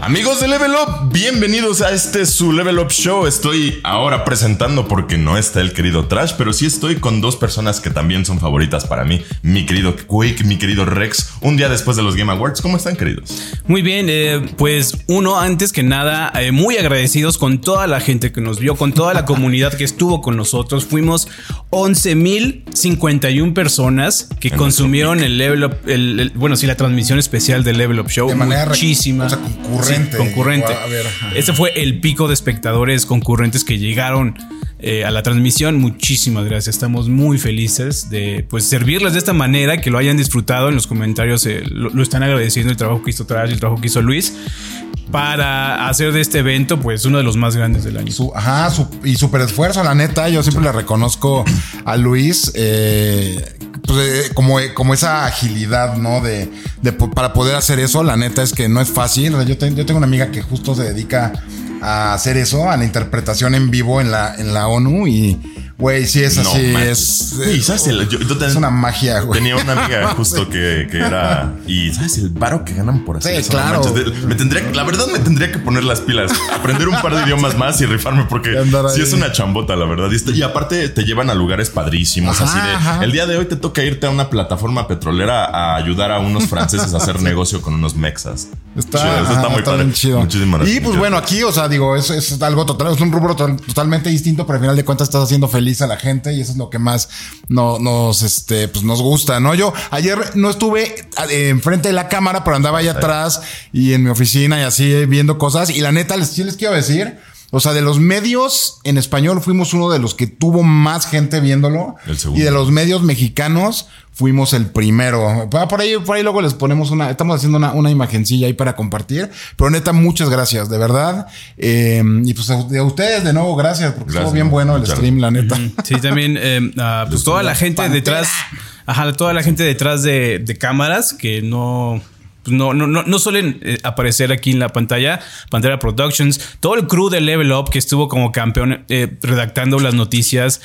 Amigos de Level Up, bienvenidos a este su Level Up Show. Estoy ahora presentando porque no está el querido Trash, pero sí estoy con dos personas que también son favoritas para mí. Mi querido Quake, mi querido Rex, un día después de los Game Awards. ¿Cómo están, queridos? Muy bien, eh, pues uno, antes que nada, eh, muy agradecidos con toda la gente que nos vio, con toda la comunidad que estuvo con nosotros. Fuimos 11.051 personas que consumieron el Level Up, el, el- bueno, sí, la transmisión especial del Level Up Show. De manera re- Muchísima. o sea, concurrente. Sí, concurrente. A ver. Ese fue el pico de espectadores concurrentes que llegaron eh, a la transmisión. Muchísimas gracias. Estamos muy felices de pues servirles de esta manera, que lo hayan disfrutado. En los comentarios eh, lo, lo están agradeciendo el trabajo que hizo Trash y el trabajo que hizo Luis para hacer de este evento pues uno de los más grandes del año. Su- ajá, su- y súper esfuerzo, la neta. Yo siempre le reconozco a Luis eh, pues, eh, como, como esa agilidad, ¿no? De, de para poder hacer eso. La neta es que no es fácil. Yo, yo tengo una amiga que justo se dedica a hacer eso, a la interpretación en vivo en la, en la ONU. Y, güey, sí es así. es, Y, ¿sabes? El- yo- yo ten- es una magia, güey. Tenía una amiga justo que, que era. Y sabes el varo que ganan por hacer Sí, claro. manches, me tendría, la verdad, me tendría que poner las pilas, aprender un par de idiomas más y rifarme porque sí es una chambota, la verdad. Y, está- y aparte te llevan a lugares padrísimos. Ajá, así de. ajá. El día de hoy te toca irte a una plataforma petrolera a ayudar a unos franceses a hacer negocio con unos mexas. Está, Chido, eso ajá, está muy padre. bien chido. Muchísimas gracias. Y pues bueno, aquí, o sea, digo, es, es algo total, es un rubro to- totalmente distinto, pero al final de cuentas estás haciendo feliz a la gente y eso es lo que más no- nos, este, pues nos gusta, ¿no? Yo ayer no estuve eh, enfrente de la cámara, pero andaba allá atrás y en mi oficina y así viendo cosas. Y la neta, les, sí les quiero decir, o sea, de los medios en español fuimos uno de los que tuvo más gente viéndolo. El segundo. Y de los medios mexicanos fuimos el primero. Pa- Por ahí, por ahí luego les ponemos una, estamos haciendo una, una imagencilla ahí para compartir. Pero neta, muchas gracias, de verdad. Eh, y pues a, a ustedes de nuevo, gracias, porque Gracias, estuvo bien no, bueno el stream, la neta. Sí, también eh, ah, pues toda la gente Pantera. detrás, ajá, toda la gente detrás de, de cámaras que no, no, no, no, no suelen eh, aparecer aquí en la pantalla. Pantera Productions, todo el crew de Level Up que estuvo como campeón eh, redactando las noticias.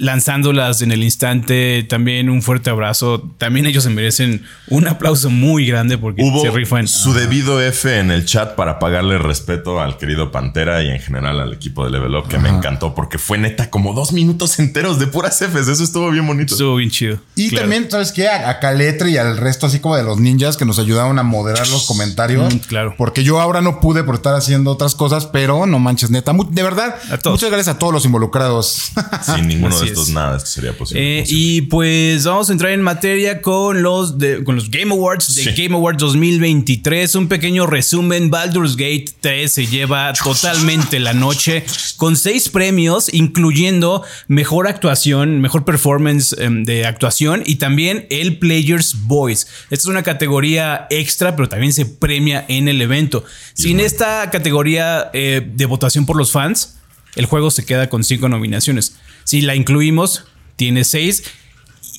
Lanzándolas en el instante, también un fuerte abrazo. También ellos se merecen un aplauso muy grande porque Hubo se rifan. su debido F en el chat para pagarle respeto al querido Pantera y en general al equipo de Level Up, que me encantó porque fue neta como dos minutos enteros de puras Fs. Eso estuvo bien bonito. Estuvo bien chido. Y Claro. también, ¿sabes qué? A, a Caletre y al resto, así como de los ninjas que nos ayudaron a moderar los comentarios. Mm, claro. Porque yo ahora no pude por estar haciendo otras cosas, pero no manches, neta. De verdad, A todos. muchas gracias a todos los involucrados. Sin ninguno Así de estos es. nada, sería posible. Eh, y pues vamos a entrar en materia con los, de- con los Game Awards de Sí. Game Awards 2023. Un pequeño resumen. Baldur's Gate 3 se lleva totalmente la noche con seis premios, incluyendo mejor actuación, mejor performance em, de actuación y también el Player's Voice. Esta es una categoría extra, pero también se premia en el evento. Sin esta categoría eh, de votación por los fans, el juego se queda con cinco nominaciones. Si la incluimos, tiene seis.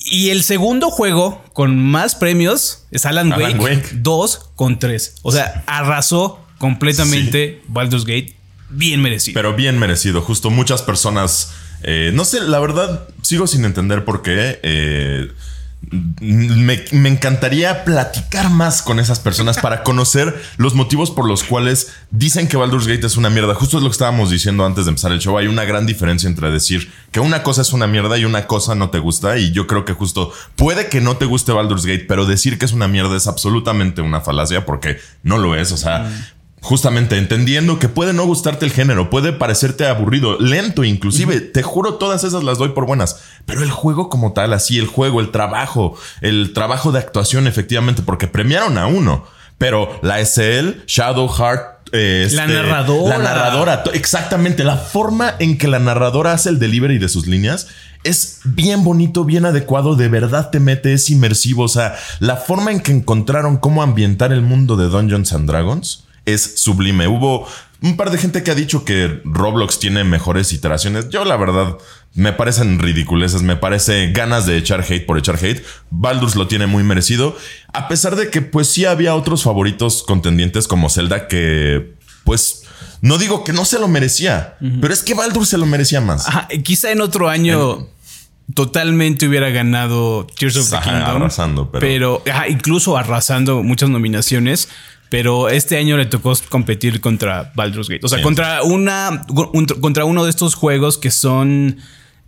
Y el segundo juego con más premios es Alan, Alan Wake, Wake. 2 con 3. O sea, arrasó completamente Baldur's Gate. Bien merecido. Pero bien merecido. Justo muchas personas. eh, no sé, la verdad, sigo sin entender por qué. eh, me, encantaría platicar más con esas personas para conocer los motivos por los cuales dicen que Baldur's Gate es una mierda. Justo es lo que estábamos diciendo antes de empezar el show. Hay una gran diferencia entre decir que una cosa es una mierda y una cosa no te gusta. Y yo creo que justo puede que no te guste Baldur's Gate, pero decir que es una mierda es absolutamente una falacia porque no lo es. O sea, Justamente entendiendo que puede no gustarte el género, puede parecerte aburrido, lento inclusive, te juro todas esas las doy por buenas, pero el juego como tal, así el juego, el trabajo, el trabajo de actuación efectivamente, porque premiaron a uno, pero la SL, Shadow Heart, eh, La este, narradora. la narradora, exactamente, la forma en que la narradora hace el delivery de sus líneas es bien bonito, bien adecuado, de verdad te mete, es inmersivo, o sea, la forma en que encontraron cómo ambientar el mundo de Dungeons and Dragons es sublime. Hubo un par de gente que ha dicho que Roblox tiene mejores iteraciones. Yo, la verdad, me parecen ridiculeces. Me parece ganas de echar hate por echar hate. Baldur's lo tiene muy merecido. A pesar de que, pues sí había otros favoritos contendientes como Zelda que, pues, no digo que no se lo merecía, pero es que Baldur se lo merecía más. Ajá, quizá en otro año totalmente hubiera ganado Tears of the Ajá, Kingdom. arrasando, pero- ajá, incluso arrasando muchas nominaciones. Pero este año le tocó competir contra Baldur's Gate. O sea, Sí. contra una un- contra uno de estos juegos que son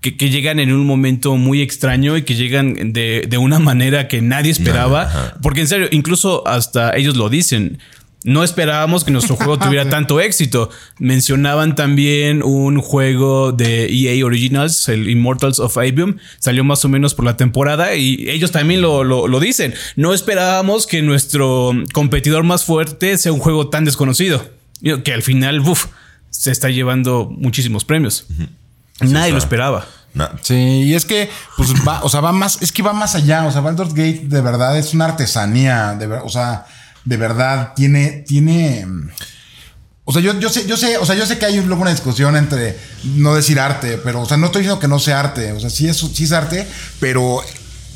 que, que llegan en un momento muy extraño y que llegan de, de una manera que nadie esperaba. Ajá. Porque en serio, incluso hasta ellos lo dicen. No esperábamos que nuestro juego tuviera tanto éxito. Mencionaban también un juego de EA Originals, el Immortals of Avium. Salió más o menos por la temporada y ellos también lo, lo- lo dicen. No esperábamos que nuestro competidor más fuerte sea un juego tan desconocido. Que al final, uf, se está llevando muchísimos premios. Nadie lo esperaba. Sí, y es que, pues va, o sea, va más, es que va más allá. O sea, Baldur's Gate de verdad es una artesanía. De ver- o sea, de verdad tiene, tiene. O sea, yo, yo sé, yo sé, o sea, yo sé que hay luego una discusión entre no decir arte, pero, o sea, no estoy diciendo que no sea arte. O sea, sí es, sí es arte, pero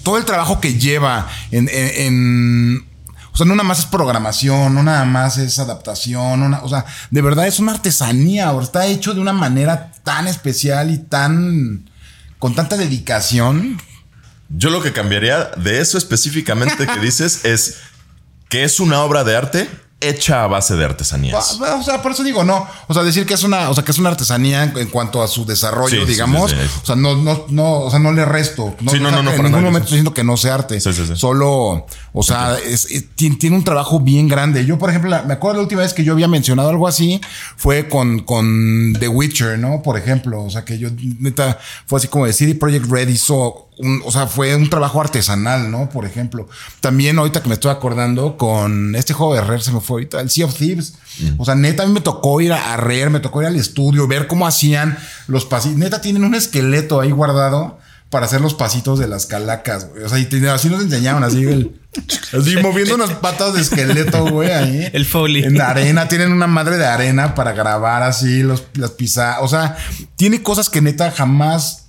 todo el trabajo que lleva en, en- o sea, no nada más es programación, no nada más es adaptación, o sea, de verdad es una artesanía, está hecho de una manera tan especial y tan con tanta dedicación. Yo lo que cambiaría de eso específicamente que dices es que es una obra de arte hecha a base de artesanías. O sea, por eso digo, no. O sea, decir que es una, o sea, que es una artesanía en, cuanto a su desarrollo, Sí, digamos. sí, sí. O sea, no, no, no, o sea, no le resto. No, Sí, no, no, no, En ningún momento estoy diciendo que no sea arte. Sí, sí, sí. Solo, o sea, es- es- tiene, tiene un trabajo bien grande. Yo, por ejemplo, la- me acuerdo la última vez que yo había mencionado algo así fue con, con The Witcher, ¿no? Por ejemplo, o sea, que yo, neta, fue así como de CD Projekt Red hizo un, o sea, fue un trabajo artesanal, ¿no? Por ejemplo. También ahorita que me estoy acordando con este juego de Rare se me fue ahorita, el Sea of Thieves. O sea, neta, a mí me tocó ir a, a Rare, me tocó ir al estudio, ver cómo hacían los pasitos. Neta, tienen un esqueleto ahí guardado para hacer los pasitos de las calacas, güey. O sea, y te- así nos enseñaban, así, el, así moviendo unas patas de esqueleto, güey, ahí. El Foley. En la arena, tienen una madre de arena para grabar así los, las pisadas. O sea, tiene cosas que neta jamás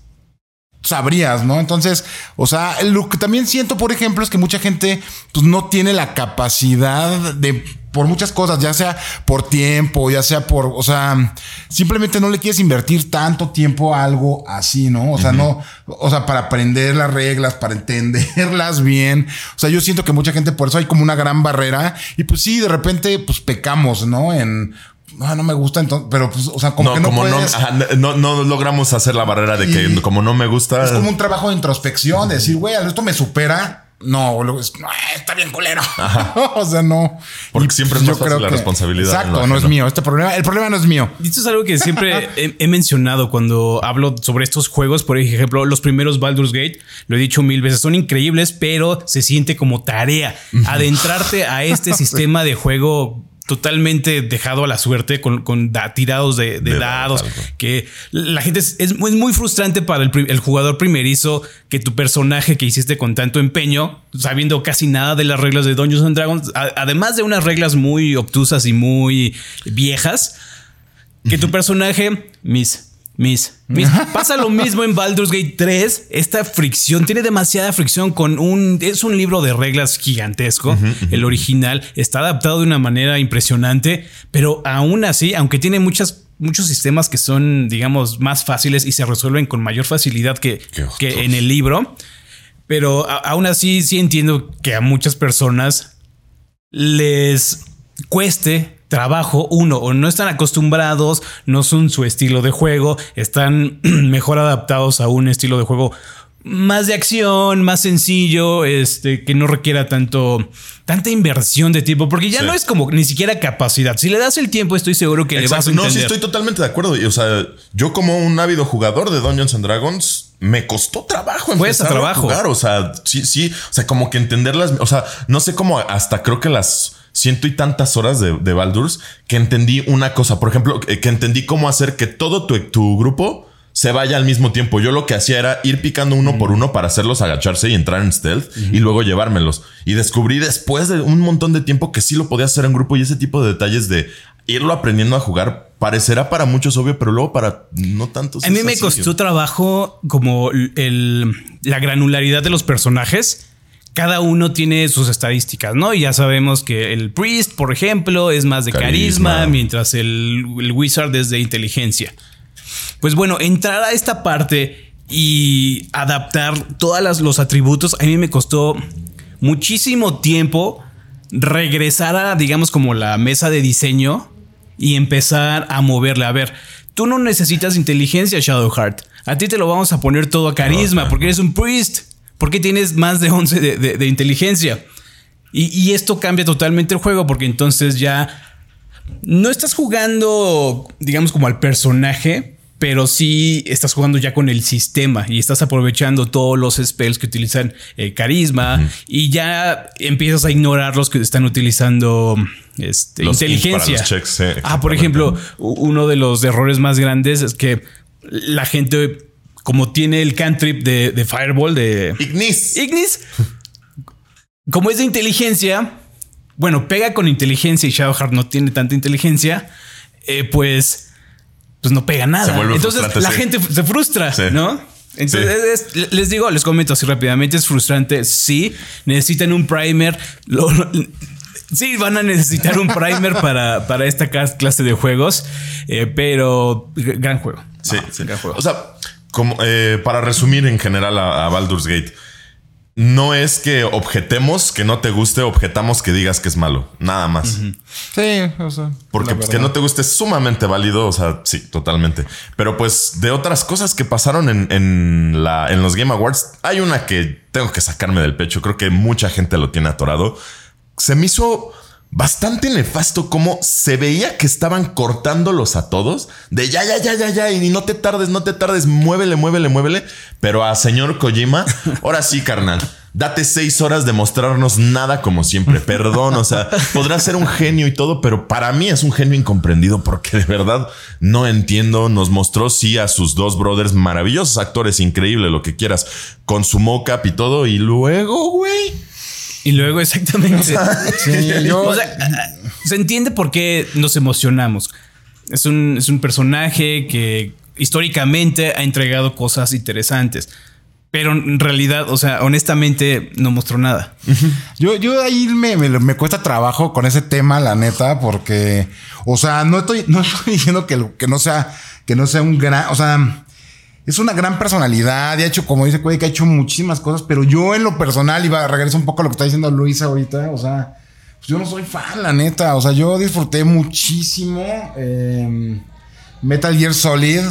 sabrías, ¿no? Entonces, o sea, lo que también siento, por ejemplo, es que mucha gente pues no tiene la capacidad de por muchas cosas, ya sea por tiempo, ya sea por, o sea, simplemente no le quieres invertir tanto tiempo a algo así, ¿no? O sea, no, o sea, para aprender las reglas, para entenderlas bien. O sea, yo siento que mucha gente por eso hay como una gran barrera y pues sí, de repente pues pecamos, ¿no? En ah, no me gusta entonces, pero pues, o sea, como no, que no como no, puedes- ajá, no, no logramos hacer la barrera de que Y- como no me gusta. es como un trabajo de introspección, de decir, güey, esto me supera. No, luego es, no, está bien culero. o sea, no. Porque Y, siempre es yo más fácil creo la que- responsabilidad Exacto, no es mío. Este problema, el problema no es mío. Y esto es algo que siempre he, he mencionado cuando hablo sobre estos juegos. Por ejemplo, los primeros Baldur's Gate, lo he dicho mil veces, son increíbles, pero se siente como tarea adentrarte a este sistema de juego totalmente dejado a la suerte con, con da- tirados de, de De dados que la gente es, es muy, frustrante para el, jugador primerizo que tu personaje que hiciste con tanto empeño, sabiendo casi nada de las reglas de Dungeons and Dragons, a- además de unas reglas muy obtusas y muy viejas, que tu personaje, Miss, Miss, Miss, pasa lo mismo en Baldur's Gate 3. Esta fricción tiene demasiada fricción con un. Es un libro de reglas gigantesco. El original está adaptado de una manera impresionante, pero aún así, aunque tiene muchas. Muchos sistemas que son, digamos, más fáciles y se resuelven con mayor facilidad que, que en el libro. Pero a- aún así, sí entiendo que a muchas personas les cueste trabajo, uno, o no están acostumbrados, no son su estilo de juego, están mejor adaptados a un estilo de juego más de acción, más sencillo, este, que no requiera tanto, tanta inversión de tiempo, porque ya Sí. no es como ni siquiera capacidad. Si le das el tiempo, estoy seguro que le vas a Exacto. No, entender. sí, estoy totalmente de acuerdo. O sea, yo como un ávido jugador de Dungeons and Dragons, me costó trabajo empezar trabajo. a jugar. O sea, sí, sí. O sea, como que entenderlas. O sea, no sé cómo hasta creo que las ciento y tantas horas de, de Baldur's que entendí una cosa. Por ejemplo, que, que entendí cómo hacer que todo tu, tu grupo se vaya al mismo tiempo. Yo lo que hacía era ir picando uno por uno para hacerlos agacharse y entrar en stealth y luego llevármelos. Y descubrí después de un montón de tiempo que sí lo podía hacer en grupo y ese tipo de detalles de irlo aprendiendo a jugar parecerá para muchos obvio, pero luego para no tantos. A mí me costó trabajo como el, la granularidad de los personajes. Cada uno tiene sus estadísticas, ¿no? Y ya sabemos que el Priest, por ejemplo, es más de carisma, Carisma. mientras el, el Wizard es de inteligencia. Pues bueno, entrar a esta parte y adaptar todos los atributos, a mí me costó muchísimo tiempo regresar a, digamos, como la mesa de diseño y empezar a moverle. A ver, tú no necesitas inteligencia, Shadowheart. A ti te lo vamos a poner todo a carisma porque eres un priest. Porque tienes más de 11 de, inteligencia. Y, y esto cambia totalmente el juego porque entonces ya no estás jugando, digamos, como al personaje, pero sí estás jugando ya con el sistema y estás aprovechando todos los spells que utilizan eh, carisma y ya empiezas a ignorar los que están utilizando este, inteligencia. ah, por ejemplo, uno de los errores más grandes es que la gente, como tiene el cantrip de, de Fireball, de Ignis, Ignis, como es de inteligencia, bueno, pega con inteligencia y Shadowheart no tiene tanta inteligencia, eh, pues pues no pega nada. Entonces la gente se frustra, ¿no? Entonces, les digo, les comento así rápidamente, es frustrante. Sí, necesitan un primer. sí, van a necesitar un primer para, para esta clase de juegos, eh, pero gran juego. Sí, sí. Gran juego. O sea, como eh, para resumir en general a Baldur's Gate, no es que objetemos que no te guste, objetamos que digas que es malo. Nada más. Sí, o sea. Porque pues, que no te guste es sumamente válido. O sea, sí, totalmente. Pero pues de otras cosas que pasaron en, en, la, en los Game Awards, hay una que tengo que sacarme del pecho. Creo que mucha gente lo tiene atorado. Se me hizo bastante nefasto cómo se veía que estaban cortándolos a todos de ya, ya, ya, ya, ya, y no te tardes, no te tardes, muévele, muévele, muévele. Pero a señor Kojima, ahora sí, carnal. Date seis horas de mostrarnos nada como siempre. Perdón, o sea, podrá ser un genio y todo, pero para mí es un genio incomprendido porque de verdad no entiendo. Nos mostró sí a sus dos brothers maravillosos actores, increíble, lo que quieras, con su mocap y todo. Y luego, güey, y luego, exactamente. se entiende por qué nos emocionamos. Es un, es un personaje que históricamente ha entregado cosas interesantes. Pero en realidad, o sea, honestamente no mostró nada. Yo, yo ahí me, me, cuesta trabajo con ese tema, la neta, porque, o sea, no estoy, no estoy diciendo que, que no sea, que no sea un gran, o sea, es una gran personalidad y ha hecho, como dice Cuey, que ha hecho muchísimas cosas, pero yo en lo personal, iba a regresar un poco a lo que está diciendo Luisa ahorita, o sea, pues yo no soy fan, la neta, o sea, yo disfruté muchísimo em, Metal Gear Solid.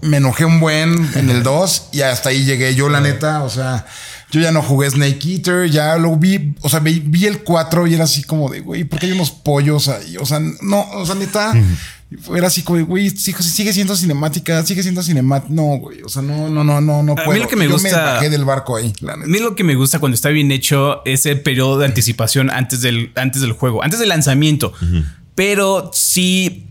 Me enojé un buen en el 2 y hasta ahí llegué yo, la neta, o sea, yo ya no jugué Snake Eater, ya lo vi, o sea, vi, el 4 y era así como de, güey, ¿por qué hay unos pollos ahí? O sea, no, o sea, neta, era así como, güey, sigue siendo cinemática, sigue siendo cinemática. No, güey. O sea, no, no, no, no, no puedo. A mí lo que me gusta. me bajé del barco ahí. a mí lo que me gusta cuando está bien hecho ese periodo de anticipación antes del, antes del juego, antes del lanzamiento. Pero sí,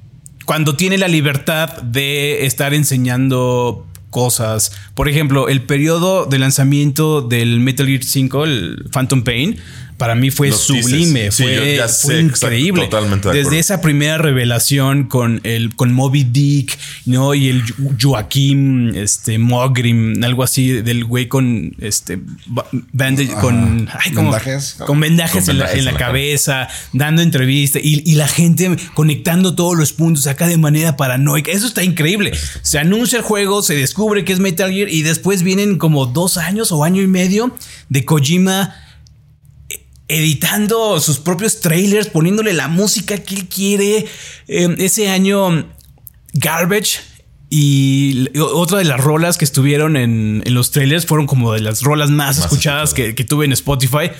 cuando tiene la libertad de estar enseñando cosas. Por ejemplo, el periodo de lanzamiento del Metal Gear 5, el Phantom Pain para mí fue sublime, fue, increíble. Desde esa primera revelación con el con Moby Dick, ¿no? Y el Joaquim, este Mogrim, algo así del güey con este con, vendajes, con vendajes, en, la, cabeza, dando entrevistas y, la gente conectando todos los puntos acá de manera paranoica. Eso está increíble. Se anuncia el juego, se descubre que es Metal Gear y después vienen como dos años o año y medio de Kojima editando sus propios trailers, poniéndole la música que él quiere. Em, ese año, Garbage y otra de las rolas que estuvieron en, los trailers fueron como de las rolas más, escuchadas que, tuve en Spotify.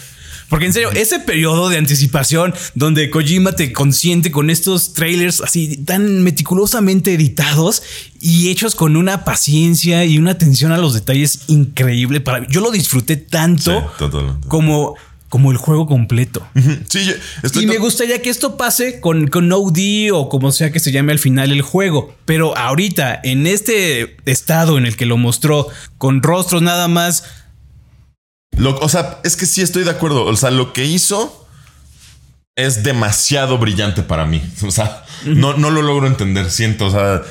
Porque en serio, ese periodo de anticipación donde Kojima te consiente con estos trailers así tan meticulosamente editados y hechos con una paciencia y una atención a los detalles increíble para Yo lo disfruté tanto como como el juego completo. Sí, y me gustaría que esto pase con, con OD o como sea que se llame al final el juego. Pero ahorita, en este estado en el que lo mostró, con rostros nada más. o sea, es que sí estoy de acuerdo. O sea, lo que hizo es demasiado brillante para mí. O sea, no, no lo logro entender. Siento, o sea,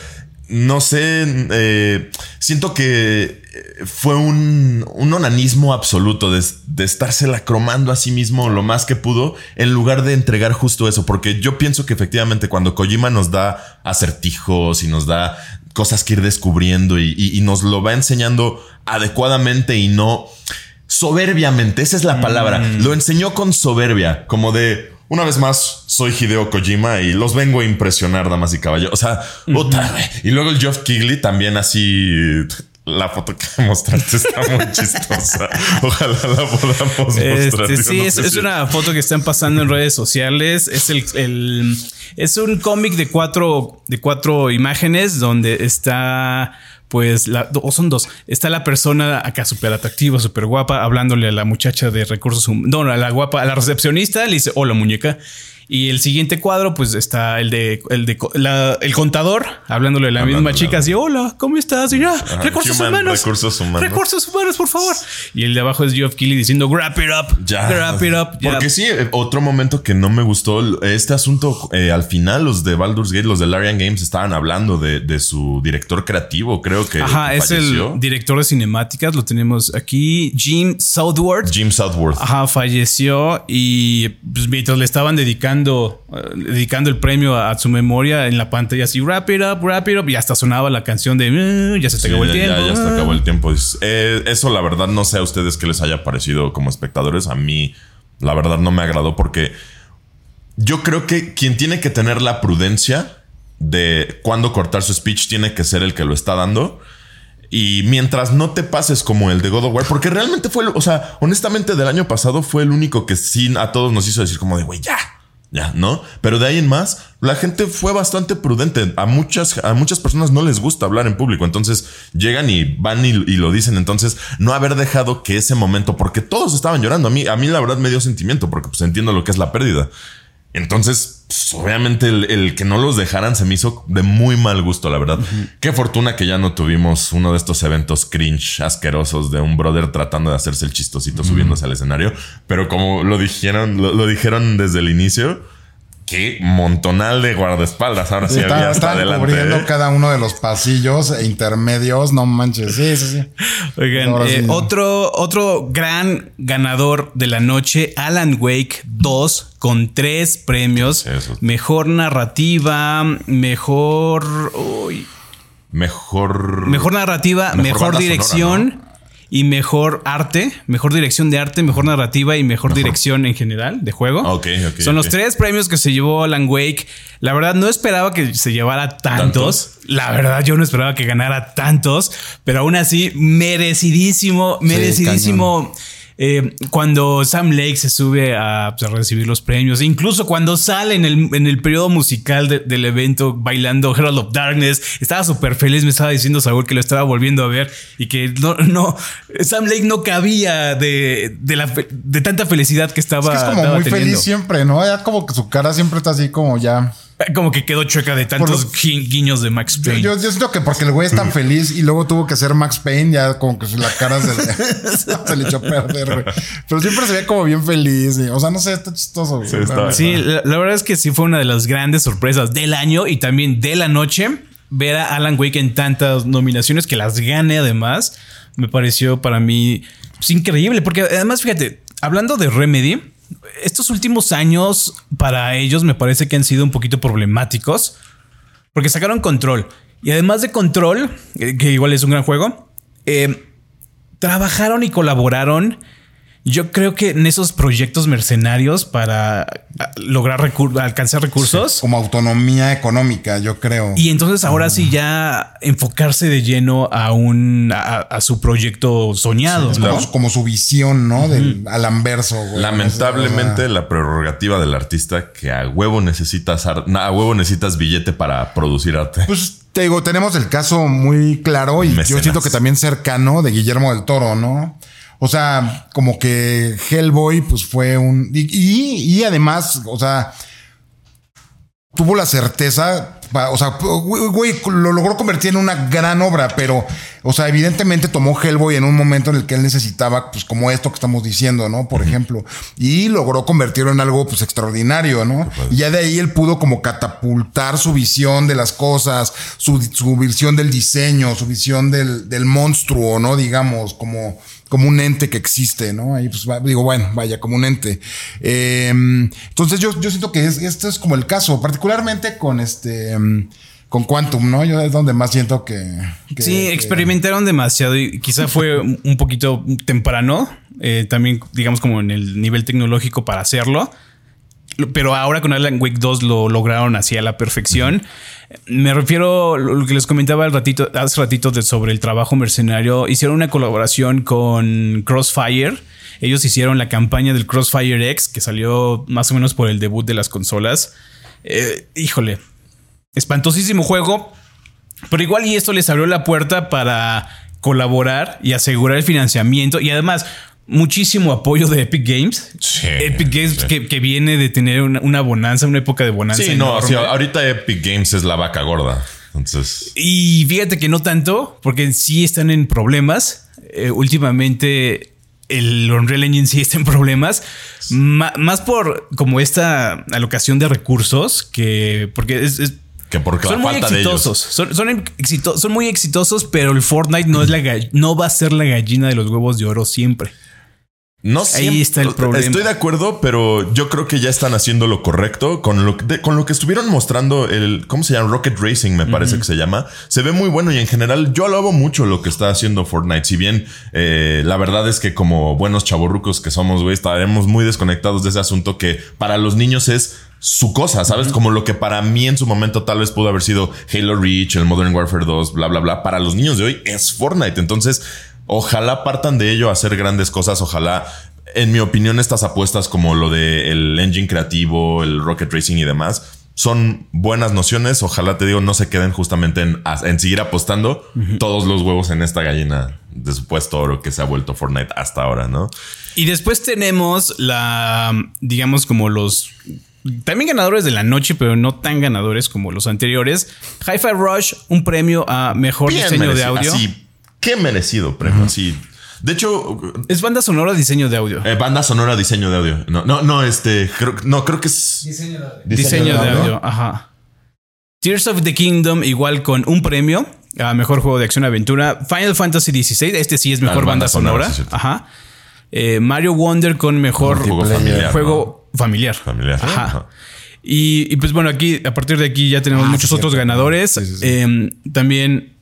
no sé, eh, siento que eh, fue un, un onanismo absoluto de, de estársela cromando a sí mismo lo más que pudo en lugar de entregar justo eso, porque yo pienso que efectivamente cuando Kojima nos da acertijos y nos da cosas que ir descubriendo y, y nos lo va enseñando adecuadamente y no soberbiamente, esa es la palabra. Lo enseñó con soberbia, como de una vez más, soy Hideo Kojima y los vengo a impresionar, damas y caballeros. O sea, otra vez. Y luego el Geoff Kigley también así. La foto que mostraste está muy chistosa. Ojalá la podamos Este, mostrar. sí, no es, sé es si- una foto que están pasando en redes sociales. Es el, el- es un cómic de cuatro, de cuatro imágenes donde está, pues, la, o son dos. Está la persona acá súper atractiva, súper guapa, hablándole a la muchacha de recursos humanos. No, a la guapa, a la recepcionista, le dice, hola muñeca. Y el siguiente cuadro, pues está el de el de la- el contador hablándole a la misma chica así, hola, ¿cómo estás? Y ya, recursos human- humanos. recursos humanos. Recursos humanos, por favor. Y el de abajo es Geoff Keighley diciendo, wrap it up. Ya. Wrap it up. ya. Porque sí, otro momento que no me gustó, este asunto, eh, al final los de Baldur's Gate, los de Larian Games estaban hablando de, de su director creativo, creo que Ajá, es falleció. el director de cinemáticas, lo tenemos aquí, Jim Southward. Jim Southworth. Ajá, falleció y pues, mientras le estaban dedicando, eh, dedicando el premio a, a su memoria en la pantalla así, wrap it up, wrap it up, y hasta sonaba la canción de "Mm, ya se te Sí, acabó el tiempo. Ya, ya se ah". acabó el tiempo. Es- eh, eso, la verdad, no sé a ustedes qué les haya parecido como espectadores. A mí, la verdad, no me agradó porque yo creo que quien tiene que tener la prudencia de cuándo cortar su speech tiene que ser el que lo está dando. Y mientras no te pases como el de God of War, porque realmente fue, o sea, honestamente del año pasado fue el único que sí a todos nos hizo decir como de, güey, ya, ya, ¿no? Pero de ahí en más, la gente fue bastante prudente. A muchas, a muchas personas no les gusta hablar en público, entonces llegan y van y, y lo dicen. Entonces, no haber dejado que ese momento, porque todos estaban llorando. A mí, a mí la verdad me dio sentimiento, porque pues entiendo lo que es la pérdida. Entonces, pues, obviamente el, el que no los dejaran se me hizo de muy mal gusto, la verdad. Qué fortuna que ya no tuvimos uno de estos eventos cringe asquerosos de un brother tratando de hacerse el chistosito subiéndose al escenario. Pero como lo dijeron, lo, lo dijeron desde el inicio, qué montonal de guardaespaldas ahora sí, Sí, había está, hasta están adelante. cubriendo ¿eh? cada uno de los pasillos e intermedios. No manches. Sí, sí, sí. Oigan, eh, sí. otro, otro gran ganador de la noche, Alan Wake 2, con tres premios. Eso. Mejor narrativa, mejor... uy, Mejor. mejor narrativa, Mejor dirección sonora, y mejor arte. Mejor dirección de arte, mejor narrativa y mejor, dirección en general de juego. Ok, ok, Son los tres premios que se llevó Alan Wake. La verdad, no esperaba que se llevara tantos. ¿Tantos? La verdad, yo no esperaba que ganara tantos, pero aún así, merecidísimo, merecidísimo. Eh, cuando Sam Lake se sube a, pues, a recibir los premios, incluso cuando sale en el, en el periodo musical de- del evento bailando Herald of Darkness, estaba súper feliz. Me estaba diciendo Saúl que lo estaba volviendo a ver y que no, no Sam Lake no cabía de, de, la, de tanta felicidad que estaba. Es que es como muy teniendo. feliz siempre, ¿no? Ya como que su cara siempre está así como ya. Como que quedó chueca de tantos Por gui- guiños de Max Payne. yo siento que porque el güey es tan feliz y luego tuvo que ser Max Payne, ya como que la cara se le, se le echó a perder, güey. Pero siempre se ve como bien feliz. y- o sea, no sé, está chistoso. güey. Sí, está- La verdad. Sí, la, la verdad es que sí fue una de las grandes sorpresas del año y también de la noche. Ver a Alan Wake en tantas nominaciones que las gane además, me pareció para mí pues, increíble. Porque además, fíjate, hablando de Remedy, estos últimos años para ellos me parece que han sido un poquito problemáticos. Porque sacaron Control. Y además de Control, eh, que igual es un gran juego, eh, trabajaron y colaboraron. Yo creo que en esos proyectos mercenarios para ah, lograr recur- alcanzar recursos. Como autonomía económica, yo creo. Y entonces ahora sí ya enfocarse de lleno a un a, a su proyecto soñado. Es ¿no? como, como su visión, ¿no? Del Alamberso, güey. Lamentablemente, O sea, la prerrogativa del artista que a huevo necesitas a huevo necesitas billete para producir arte. Pues te digo, tenemos el caso muy claro y Mecenas. yo siento que también cercano de Guillermo del Toro, ¿no? O sea, como que Hellboy, pues fue un. Y, y, y además, o sea, tuvo la certeza, o sea, güey, güey, lo logró convertir en una gran obra, pero, o sea, evidentemente tomó Hellboy en un momento en el que él necesitaba, pues como esto que estamos diciendo, ¿no? Por ejemplo, y logró convertirlo en algo, pues extraordinario, ¿no? Y ya de ahí él pudo como catapultar su visión de las cosas, su, su visión del diseño, su visión del, del monstruo, ¿no? Digamos, como como un ente que existe, ¿no? Ahí pues va- digo, bueno, vaya, como un ente. Eh, entonces yo, yo siento que es, esto es como el caso, particularmente con este, mm, con Quantum, ¿no? Yo es donde más siento que... que- Sí, que- experimentaron demasiado y quizá fue un un poquito temprano eh, también digamos como en el nivel tecnológico para hacerlo. Pero ahora con Alan Wake 2 lo lograron así a la perfección. Me refiero a lo que les comentaba el ratito, hace ratito de sobre el trabajo mercenario. Hicieron una colaboración con Crossfire. Ellos hicieron la campaña del Crossfire X, que salió más o menos por el debut de las consolas. Eh, híjole, espantosísimo juego. Pero igual y esto les abrió la puerta para colaborar y asegurar el financiamiento. Y además, muchísimo apoyo de Epic Games. Sí, Epic Games sí. que, que viene de tener una, una bonanza, una época de bonanza. Sí, no, sí, ahorita Epic Games es la vaca gorda. Entonces, Y fíjate que no tanto, porque sí están en problemas. Eh, últimamente el Unreal Engine sí está en problemas. Ma- más por como esta alocación de recursos que porque es- es- que porque son la muy falta de exitosos. ellos. Son, son, exito- son muy exitosos, pero el Fortnite no es la no va a ser la gallina de los huevos de oro siempre. No Ahí siempre- está el problema. Estoy de acuerdo, pero yo creo que ya están haciendo lo correcto con lo, de- con lo que estuvieron mostrando el, ¿cómo se llama? Rocket Racing, me parece que se llama. Se ve muy bueno y en general yo alabo mucho lo que está haciendo Fortnite. Si bien eh, la verdad es que como buenos chavorrucos que somos, güey, estaremos muy desconectados de ese asunto que para los niños es su cosa, ¿sabes? Como lo que para mí en su momento tal vez pudo haber sido Halo Reach, el Modern Warfare 2, bla, bla, bla. Para los niños de hoy es Fortnite. Entonces, ojalá partan de ello a hacer grandes cosas. Ojalá, en mi opinión, estas apuestas como lo de el engine creativo, el rocket racing y demás, son buenas nociones. Ojalá te digo, no se queden justamente en, en seguir apostando todos los huevos en esta gallina de supuesto oro que se ha vuelto Fortnite hasta ahora, ¿no? Y después tenemos la, digamos, como los también ganadores de la noche, pero no tan ganadores como los anteriores. Hi-Fi Rush, un premio a mejor Bien diseño de audio. Así, qué merecido premio. Así. De hecho, Es banda sonora, diseño de audio. eh, banda sonora, diseño de audio. No, no, no, este, creo, no, creo que es Diseño de audio. diseño de audio, ajá. Tears of the Kingdom, igual con un premio a mejor juego de acción aventura. Final Fantasy XVI, este sí es mejor banda, banda sonora, sí, ajá. Eh, Mario Wonder con mejor Juego familiar. juego familiar. Familiar. Ajá. Ajá. Y, y pues bueno, aquí, a partir de aquí ya tenemos Ah, muchos sí, otros cierto. ganadores. Sí, sí, sí. Eh, también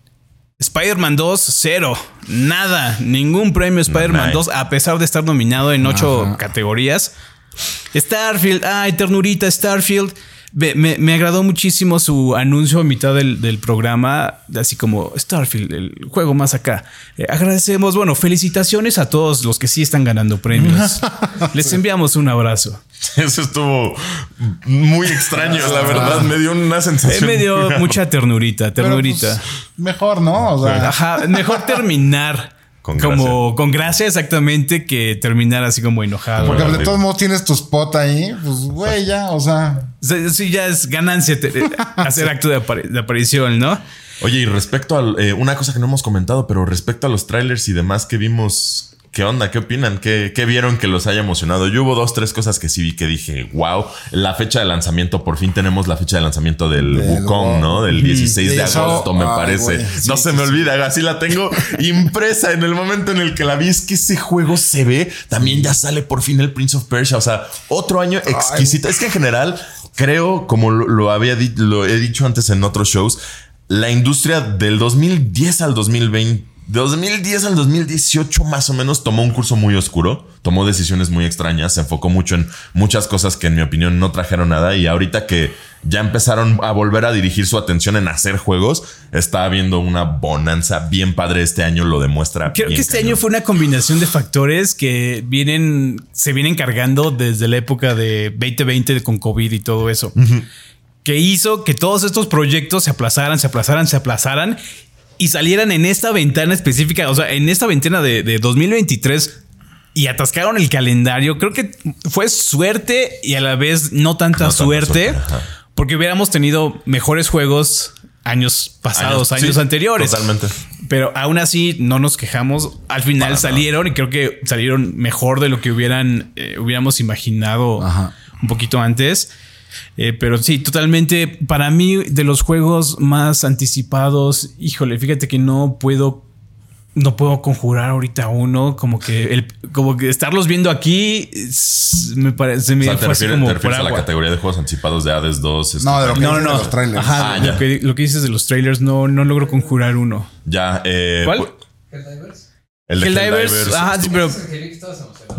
Spider-Man 2, cero. Nada. Ningún premio Spider-Man nice. 2, a pesar de estar nominado en ocho Ajá. categorías. Starfield, ay, ternurita, Starfield. Me, me- me agradó muchísimo su anuncio a mitad del, del programa, así como Starfield, el juego más acá. Eh, agradecemos, bueno, felicitaciones a todos los que sí están ganando premios. Les enviamos un abrazo. Eso estuvo muy extraño, la verdad. Me dio una Eh, sensación. me dio mucha ternurita, Pero, ternurita. pues, mejor, ¿no? O sea, Ajá, mejor terminar Con como con gracia exactamente que terminar así como enojado. porque de todos modos tienes tu spot ahí, pues güey, ya, o sea. Sí, ya es ganancia te- eh, hacer acto de, apari- de aparición, ¿no? Oye, y respecto a eh, una cosa que no hemos comentado, pero respecto a los trailers y demás que vimos, ¿qué onda? ¿Qué opinan? ¿Qué, qué vieron que los haya emocionado? Yo hubo dos, tres cosas que sí vi que dije, wow, la fecha de lanzamiento, por fin tenemos la fecha de lanzamiento del Del Wukong, ¿no? Del 16 de eso, agosto, me ay, parece. no Sí, se sí, me sí. olvida, así la tengo impresa en el momento en el que la vi. Es que ese juego se ve, también ya sale por fin el Prince of Persia, o sea, otro año exquisito. Es que en general, creo, como lo, lo había lo he dicho antes en otros shows, la industria del 2010 al 2020, de 2010 al 2018 más o menos tomó un curso muy oscuro, tomó decisiones muy extrañas, se enfocó mucho en muchas cosas que en mi opinión no trajeron nada y ahorita que ya empezaron a volver a dirigir su atención en hacer juegos, está habiendo una bonanza bien padre este año, lo demuestra. Creo bien que este cañón. año fue una combinación de factores que vienen, se vienen cargando desde la época de 2020 con COVID y todo eso. Que hizo que todos estos proyectos se aplazaran, se aplazaran, se aplazaran y salieran en esta ventana específica, o sea, en esta ventana de, de 2023 y atascaron el calendario. Creo que fue suerte y a la vez no tanta No tanta suerte, porque hubiéramos tenido mejores juegos años pasados, años, sí, anteriores. Totalmente. Pero aún así no nos quejamos. Al final Para salieron y creo que salieron mejor de lo que hubieran eh, hubiéramos imaginado Ajá. un poquito antes. Eh, pero sí, totalmente. Para mí, de los juegos más anticipados, híjole, fíjate que no puedo. No puedo conjurar ahorita uno. Como que el, como que estarlos viendo aquí es- me parece. O Me sea, te refieres, como te refieres por a la categoría de juegos anticipados de Hades 2. este, No, de lo que No, no, dices de los trailers. Ajá, Ah, lo, que, lo que dices de los trailers no, no logro conjurar uno. Ya, eh, ¿Cuál? pu- Helldivers. El de Helldivers, Helldivers. ajá, sí, pero,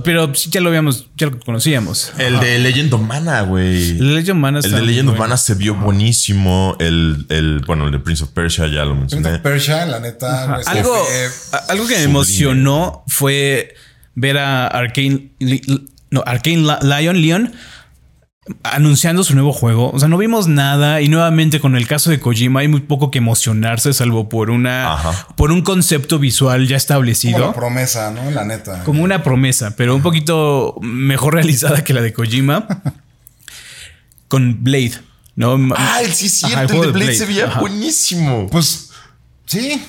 pero sí, ya lo habíamos, ya lo conocíamos. El de Legend of Mana, güey. El Legend of Mana El está de Legend of. Mana se vio buenísimo. El, el, bueno, el de Prince of Persia ya lo Prince mencioné. of Persia, la neta. Algo, a- algo que me emocionó fue ver a Arkane, no, Arkane Lion, Leon anunciando su nuevo juego. O sea, no vimos nada y nuevamente con el caso de Kojima hay muy poco que emocionarse salvo por una Ajá. por un concepto visual ya como establecido. la promesa, ¿no? La neta. como una promesa, pero un poquito mejor realizada que la de Kojima. con Blade, ¿no? Ah, el sí es Ajá, cierto. el de Blade se veía Ajá. buenísimo. Pues sí.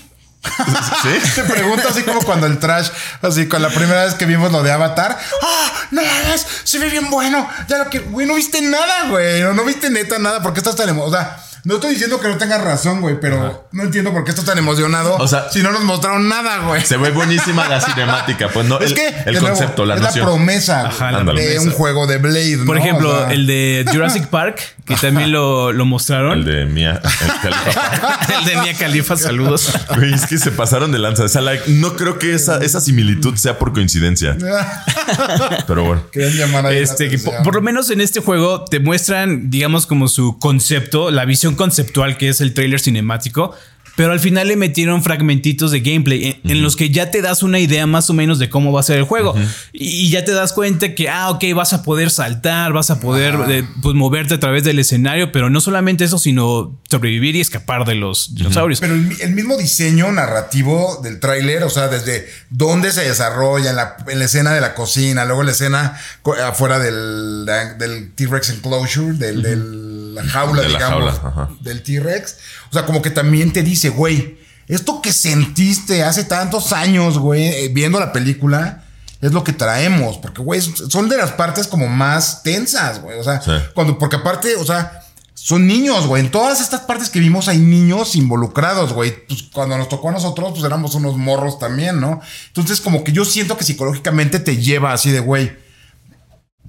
¿Sí? Te pregunto así como cuando el trash, así con la primera vez que vimos lo de Avatar. ¡Ah! no mames, se ve bien bueno. Ya lo que, güey, no viste nada, güey. No, no viste neta nada. ¿Por qué estás tan emocionado? O sea, no estoy diciendo que no tengas razón, güey, pero no entiendo por qué estás tan emocionado. O sea, si no nos mostraron nada, güey. Se ve buenísima la cinemática. Pues no, Es el, que el nuevo, concepto, la es noción. la promesa Ajá, la de promesa. un juego de Blade. Por ¿no? ejemplo, O sea, el de Jurassic Park, que también lo, lo mostraron. El de Mia. el Khalifa. El de Mia Khalifa, saludos. Güey, es que se pasaron de lanza. O sea, like, no creo que esa, esa similitud sea por coincidencia. Pero bueno. Querían llamar la Este, que po- atención. por, lo menos en este juego te muestran, digamos, como su concepto, la visión conceptual que es el trailer cinemático. Pero al final le metieron fragmentitos de gameplay en, en los que ya te das una idea más o menos de cómo va a ser el juego. y, y ya te das cuenta que, ah, ok, vas a poder saltar, vas a poder eh, pues, moverte a través del escenario, pero no solamente eso, sino sobrevivir y escapar de los dinosaurios. Pero el, el mismo diseño narrativo del tráiler, o sea, desde dónde se desarrolla, en la, en la escena de la cocina, luego la escena afuera del, del T-Rex Enclosure, del, del- la jaula, De la digamos, jaula, del T-Rex. O sea, como que también te dice, güey, esto que sentiste hace tantos años, güey, eh, viendo la película, es lo que traemos. Porque, güey, son de las partes como más tensas, güey. O sea, Sí. cuando, porque aparte, o sea, son niños, güey. En todas estas partes que vimos hay niños involucrados, güey. Pues cuando nos tocó a nosotros, pues éramos unos morros también, ¿no? Entonces, como que yo siento que psicológicamente te lleva así de, güey,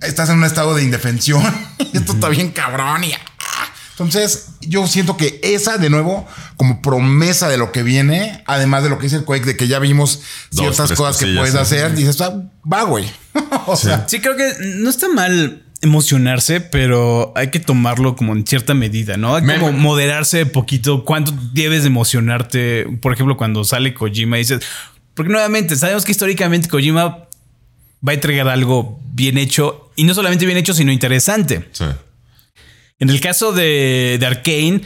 estás en un estado de indefensión. Esto está bien cabrón y... Entonces, yo siento que esa, de nuevo, como promesa de lo que viene, además de lo que dice el Quake, de que ya vimos ciertas cosas que puedes sí. hacer, dices, ah, va, güey. o sea, Sí, creo que no está mal emocionarse, pero hay que tomarlo como en cierta medida, ¿no? Hay Me- como moderarse poquito. ¿Cuánto debes de emocionarte? Por ejemplo, cuando sale Kojima y dices, porque nuevamente sabemos que históricamente Kojima va a entregar algo bien hecho y no solamente bien hecho, sino interesante. Sí. En el caso de, de Arkane,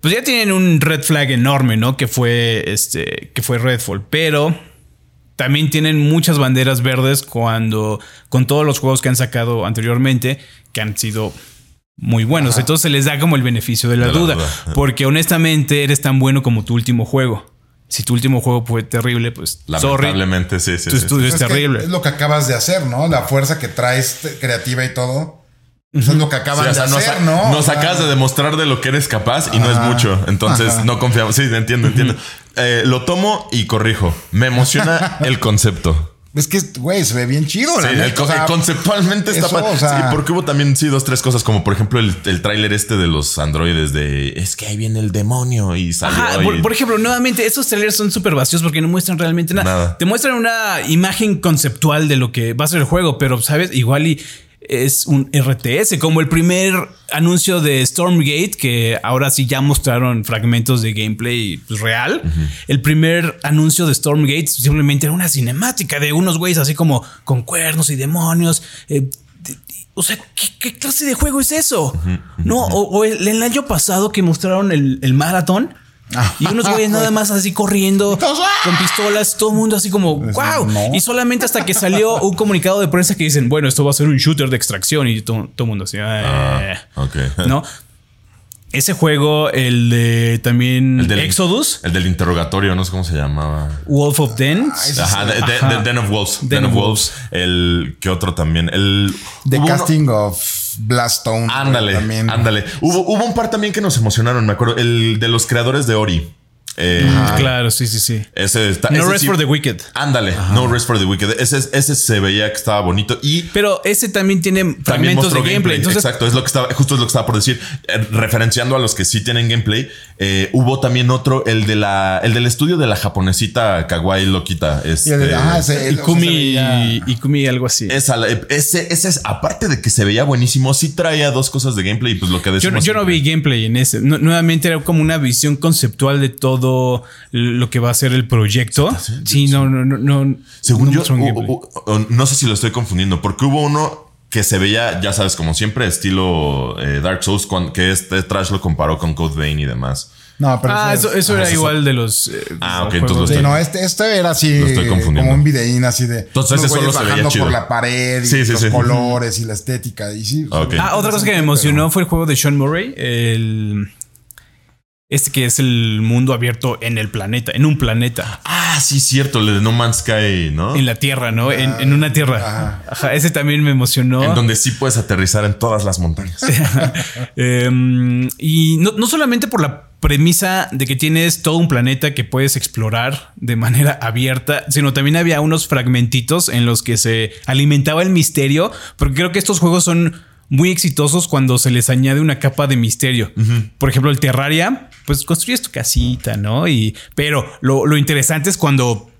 pues ya tienen un red flag enorme, ¿no? Que fue este, que fue Redfall, pero también tienen muchas banderas verdes cuando con todos los juegos que han sacado anteriormente que han sido muy buenos. Entonces se les da como el beneficio de la, De la duda, duda. porque honestamente eres tan bueno como tu último juego. Si tu último juego fue terrible, pues sorry, Lamentablemente, sí, sí. tu sí. estudio es es que terrible. es lo que acabas de hacer, ¿no? La fuerza que traes creativa y todo. Eso es lo que Sí, acaban o sea, de nos, hacer, ¿no? nos O sea, acabas de demostrar de lo que eres capaz y no es mucho. Entonces Ajá. no confiamos. Sí, entiendo, entiendo. Eh, lo tomo y corrijo. Me emociona el concepto. Es que, güey, se ve bien chido. Sí, el co- o sea, conceptualmente está eso, pa- o sea- Sí, porque hubo también sí dos, tres cosas, como por ejemplo el, el tráiler este de los androides de es que ahí viene el demonio y salió. Ajá, y- por, por ejemplo, nuevamente, esos trailers son súper vacíos porque no muestran realmente nada. Nada. Te muestran una imagen conceptual de lo que va a ser el juego, pero, ¿sabes? Igual y es un RTS, como el primer anuncio de Stormgate, que ahora sí ya mostraron fragmentos de gameplay pues, real. El primer anuncio de Stormgate simplemente era una cinemática de unos güeyes así como con cuernos y demonios. eh, o sea, ¿qué, qué clase de juego es eso? No, o, o el, el año pasado que mostraron el, el maratón. Y unos güeyes nada más así corriendo ¡ah! con pistolas, todo el mundo así como wow. no. Y solamente hasta que salió un comunicado de prensa que dicen, bueno, esto va a ser un shooter de extracción y todo, todo el mundo así, "Eh". ok. ¿no? Ese juego, el de también El del- Exodus, El del interrogatorio, no sé cómo se llamaba. Wolf of Dens. ese Ajá, de, de- Ajá. de- Den of Wolves. Den Den, of of Wolves. El que otro también. El The hubo uno- casting of Blastone. Ándale, ándale. Hubo, hubo un par también que nos emocionaron, me acuerdo. El de los creadores de Ori. Eh, Claro, sí, sí, sí. Ese está. No ese Rest sí- for the Wicked. Ándale, No Rest for the Wicked. Ese, ese se veía que estaba bonito y Pero ese también tiene también fragmentos de mostró gameplay. Entonces, Exacto, es lo que estaba, justo es lo que estaba por decir. Eh, referenciando a los que sí tienen gameplay, eh, hubo también otro, el de la, el del estudio de la japonesita Kawaii Loquita. Y el Este, de- ah, ese- el- o sea, se Ikumi, algo así. esa, ese, ese es, aparte de que se veía buenísimo, sí traía dos cosas de gameplay y pues lo que Yo, decimos. yo no vi gameplay en ese. Nu- nuevamente era como una visión conceptual de todo lo que va a ser el proyecto. Sí, no, no, no. no Según no yo, no sé si lo estoy confundiendo, porque hubo uno que se veía, ya sabes, como siempre, estilo eh, Dark Souls, que este Trash lo comparó con Code Vein y demás. No, pero ah, eso, es- eso era igual de los. eh, Ah, ok, entonces lo Sí, estoy- no, este, este era así Lo estoy confundiendo. como un videín así de Entonces ese solo güeyes se veía bajando chido. por la pared y Sí, sí, los sí. colores y la estética. Y sí. Ah, otra cosa que me emocionó fue el juego de Sean Murray. El. Este que es el mundo abierto en el planeta, en un planeta, Ah, sí, cierto, el de No Man's Sky, ¿no? en la Tierra, ¿no? En, en una Tierra. Ajá, ese también me emocionó. En donde sí puedes aterrizar en todas las montañas. Em, y no, no solamente por la premisa de que tienes todo un planeta que puedes explorar de manera abierta, sino también había unos fragmentitos en los que se alimentaba el misterio, porque creo que estos juegos son muy exitosos cuando se les añade una capa de misterio. Por ejemplo, el Terraria, pues construyes tu casita, ¿no? Y, pero lo, lo interesante es cuando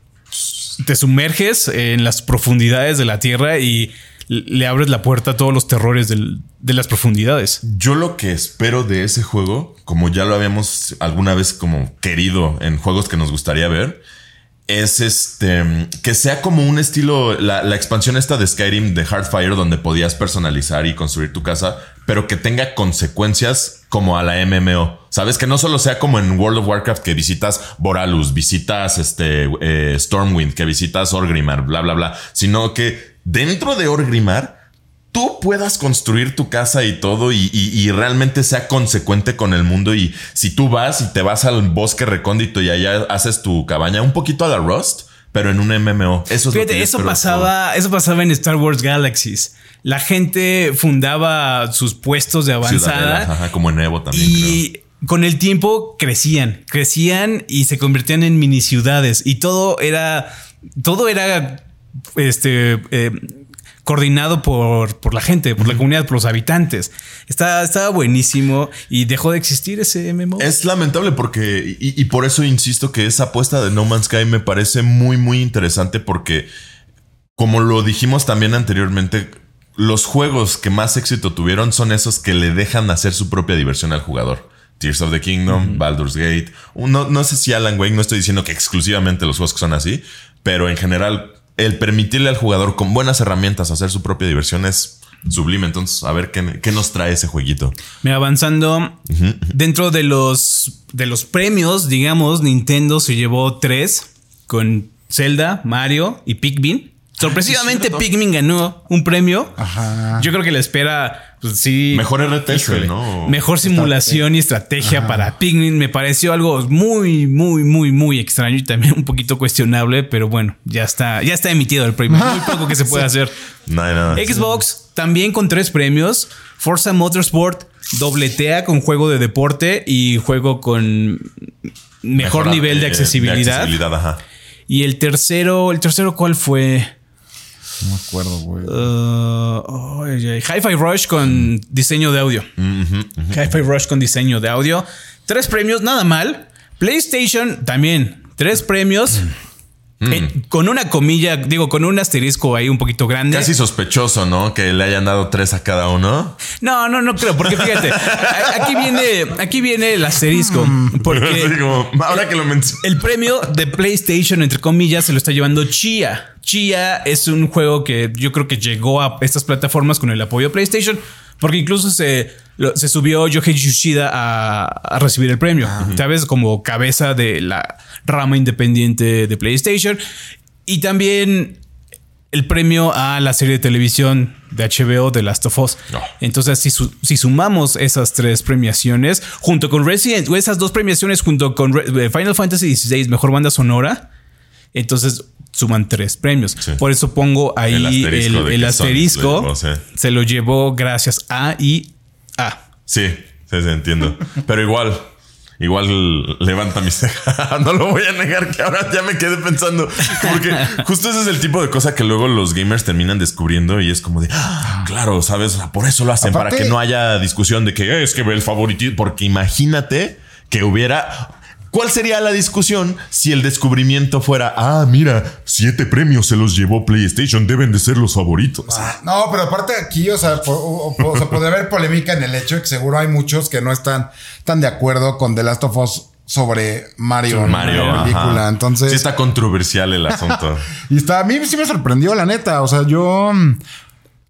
te sumerges en las profundidades de la Tierra y le abres la puerta a todos los terrores del- de las profundidades. Yo lo que espero de ese juego, como ya lo habíamos alguna vez como querido en juegos que nos gustaría ver, es este que sea como un estilo, la, la expansión esta de Skyrim de Hardfire, donde podías personalizar y construir tu casa, pero que tenga consecuencias como a la MMO. Sabes que no solo sea como en World of Warcraft que visitas Boralus, visitas este eh, Stormwind, que visitas Orgrimmar, bla, bla, bla, sino que dentro de Orgrimmar tú puedas construir tu casa y todo y, y- y realmente sea consecuente con el mundo y si tú vas y te vas al bosque recóndito y allá haces tu cabaña un poquito a la Rust, pero en un MMO. Eso es lo que eso pasaba, eso pasaba en Star Wars Galaxies. La gente fundaba sus puestos de avanzada ajá, como en Evo también. y con el tiempo crecían, crecían y se convertían en mini ciudades y todo era, todo era, este, eh, coordinado por, por la gente, por la comunidad, por los habitantes. Estaba, estaba buenísimo y dejó de existir ese MMO. Es lamentable porque, y, y por eso insisto que esa apuesta de No Man's Sky me parece muy, muy interesante porque, como lo dijimos también anteriormente, los juegos que más éxito tuvieron son esos que le dejan hacer su propia diversión al jugador. Tears of the Kingdom, Baldur's Gate. No, no sé si Alan Wake, no estoy diciendo que exclusivamente los juegos que son así, pero en general, el permitirle al jugador con buenas herramientas hacer su propia diversión es sublime. Entonces, a ver qué, qué nos trae ese jueguito. Mira, avanzando dentro de los de los premios, digamos, Nintendo se llevó tres con Zelda, Mario y Pikmin. Sorpresivamente, cierto. Pikmin ganó un premio. Ajá. Yo creo que la espera, pues sí. Mejor RTS, Híjole, ¿no? Mejor simulación y estrategia para Pikmin. Me pareció algo muy, muy, muy, muy extraño y también un poquito cuestionable, pero bueno, ya está, ya está emitido el premio. Muy poco que se puede hacer. Xbox también con tres premios. Forza Motorsport dobletea con juego de deporte y juego con mejor Mejora- nivel de eh, accesibilidad. accesibilidad, ajá. Y el tercero, ¿el tercero cuál fue? No me acuerdo, güey. Uh, Hi-Fi Rush con diseño de audio. Hi-Fi Rush con diseño de audio. Tres premios, nada mal. PlayStation también. Tres premios. Eh, con una comilla, digo, con un asterisco ahí un poquito grande. Casi sospechoso, ¿no? Que le hayan dado tres a cada uno. No, no, no creo, porque fíjate, aquí viene, aquí viene el asterisco, Así porque como, ahora que lo menciono. el premio de PlayStation, entre comillas, se lo está llevando Chia. Chia es un juego que yo creo que llegó a estas plataformas con el apoyo de PlayStation, porque incluso se, lo- se subió Yohei Yoshida a, a recibir el premio, ¿sabes? Como cabeza de la rama independiente de PlayStation. Y también el premio a la serie de televisión de HBO de Last of Us. No. Entonces, si, su- si sumamos esas tres premiaciones, junto con Resident, o esas dos premiaciones junto con Re- eh, Final Fantasy XVI, mejor banda sonora, entonces suman tres premios. Sí. Por eso pongo ahí El asterisco el. Se lo llevó gracias a y a. Sí, sí, sí, entiendo. Pero igual, igual levanta mi ceja. no lo voy a negar que ahora ya me quedé pensando. Porque justo ese es el tipo de cosa que luego los gamers terminan descubriendo y es como de, "Ah, claro, sabes, O sea, por eso lo hacen, Aparte- para que no haya discusión de que "Eh, es que el favoritismo. Porque imagínate que hubiera. ¿Cuál sería la discusión si el descubrimiento fuera, ah, mira, siete premios se los llevó PlayStation, deben de ser los favoritos? No, pero aparte aquí, o sea, po- o- o- o sea, podría haber polémica en el hecho de que seguro hay muchos que no están tan de acuerdo con The Last of Us sobre Mario. Mario, la película. ajá. Entonces, sí está controversial el asunto. y está, a mí sí me sorprendió, la neta. O sea, yo mm,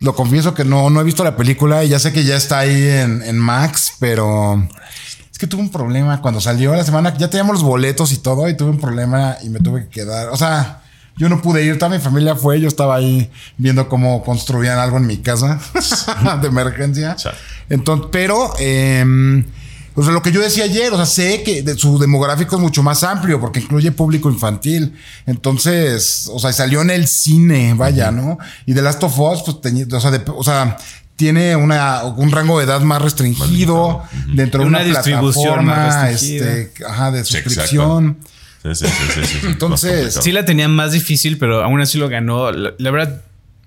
lo confieso que no, no he visto la película y ya sé que ya está ahí en, en Max, pero es que tuve un problema cuando salió la semana. Ya teníamos los boletos y todo, y tuve un problema y me tuve que quedar. O sea, yo no pude ir, toda mi familia fue, yo estaba ahí viendo cómo construían algo en mi casa de emergencia. Chale. Entonces, pero em, o sea, lo que yo decía ayer, o sea, sé que de- su demográfico es mucho más amplio porque incluye público infantil. Entonces, o sea, salió en el cine, vaya, ¿no? Y The Last of Us, pues, teñi- o sea, de- o sea, tiene una, un rango de edad más restringido dentro de Una una, distribución más plataforma, este, ajá, de suscripción. Sí, sí, sí, sí, sí, sí. Entonces. Sí la tenía más difícil, pero aún así lo ganó. La, la verdad,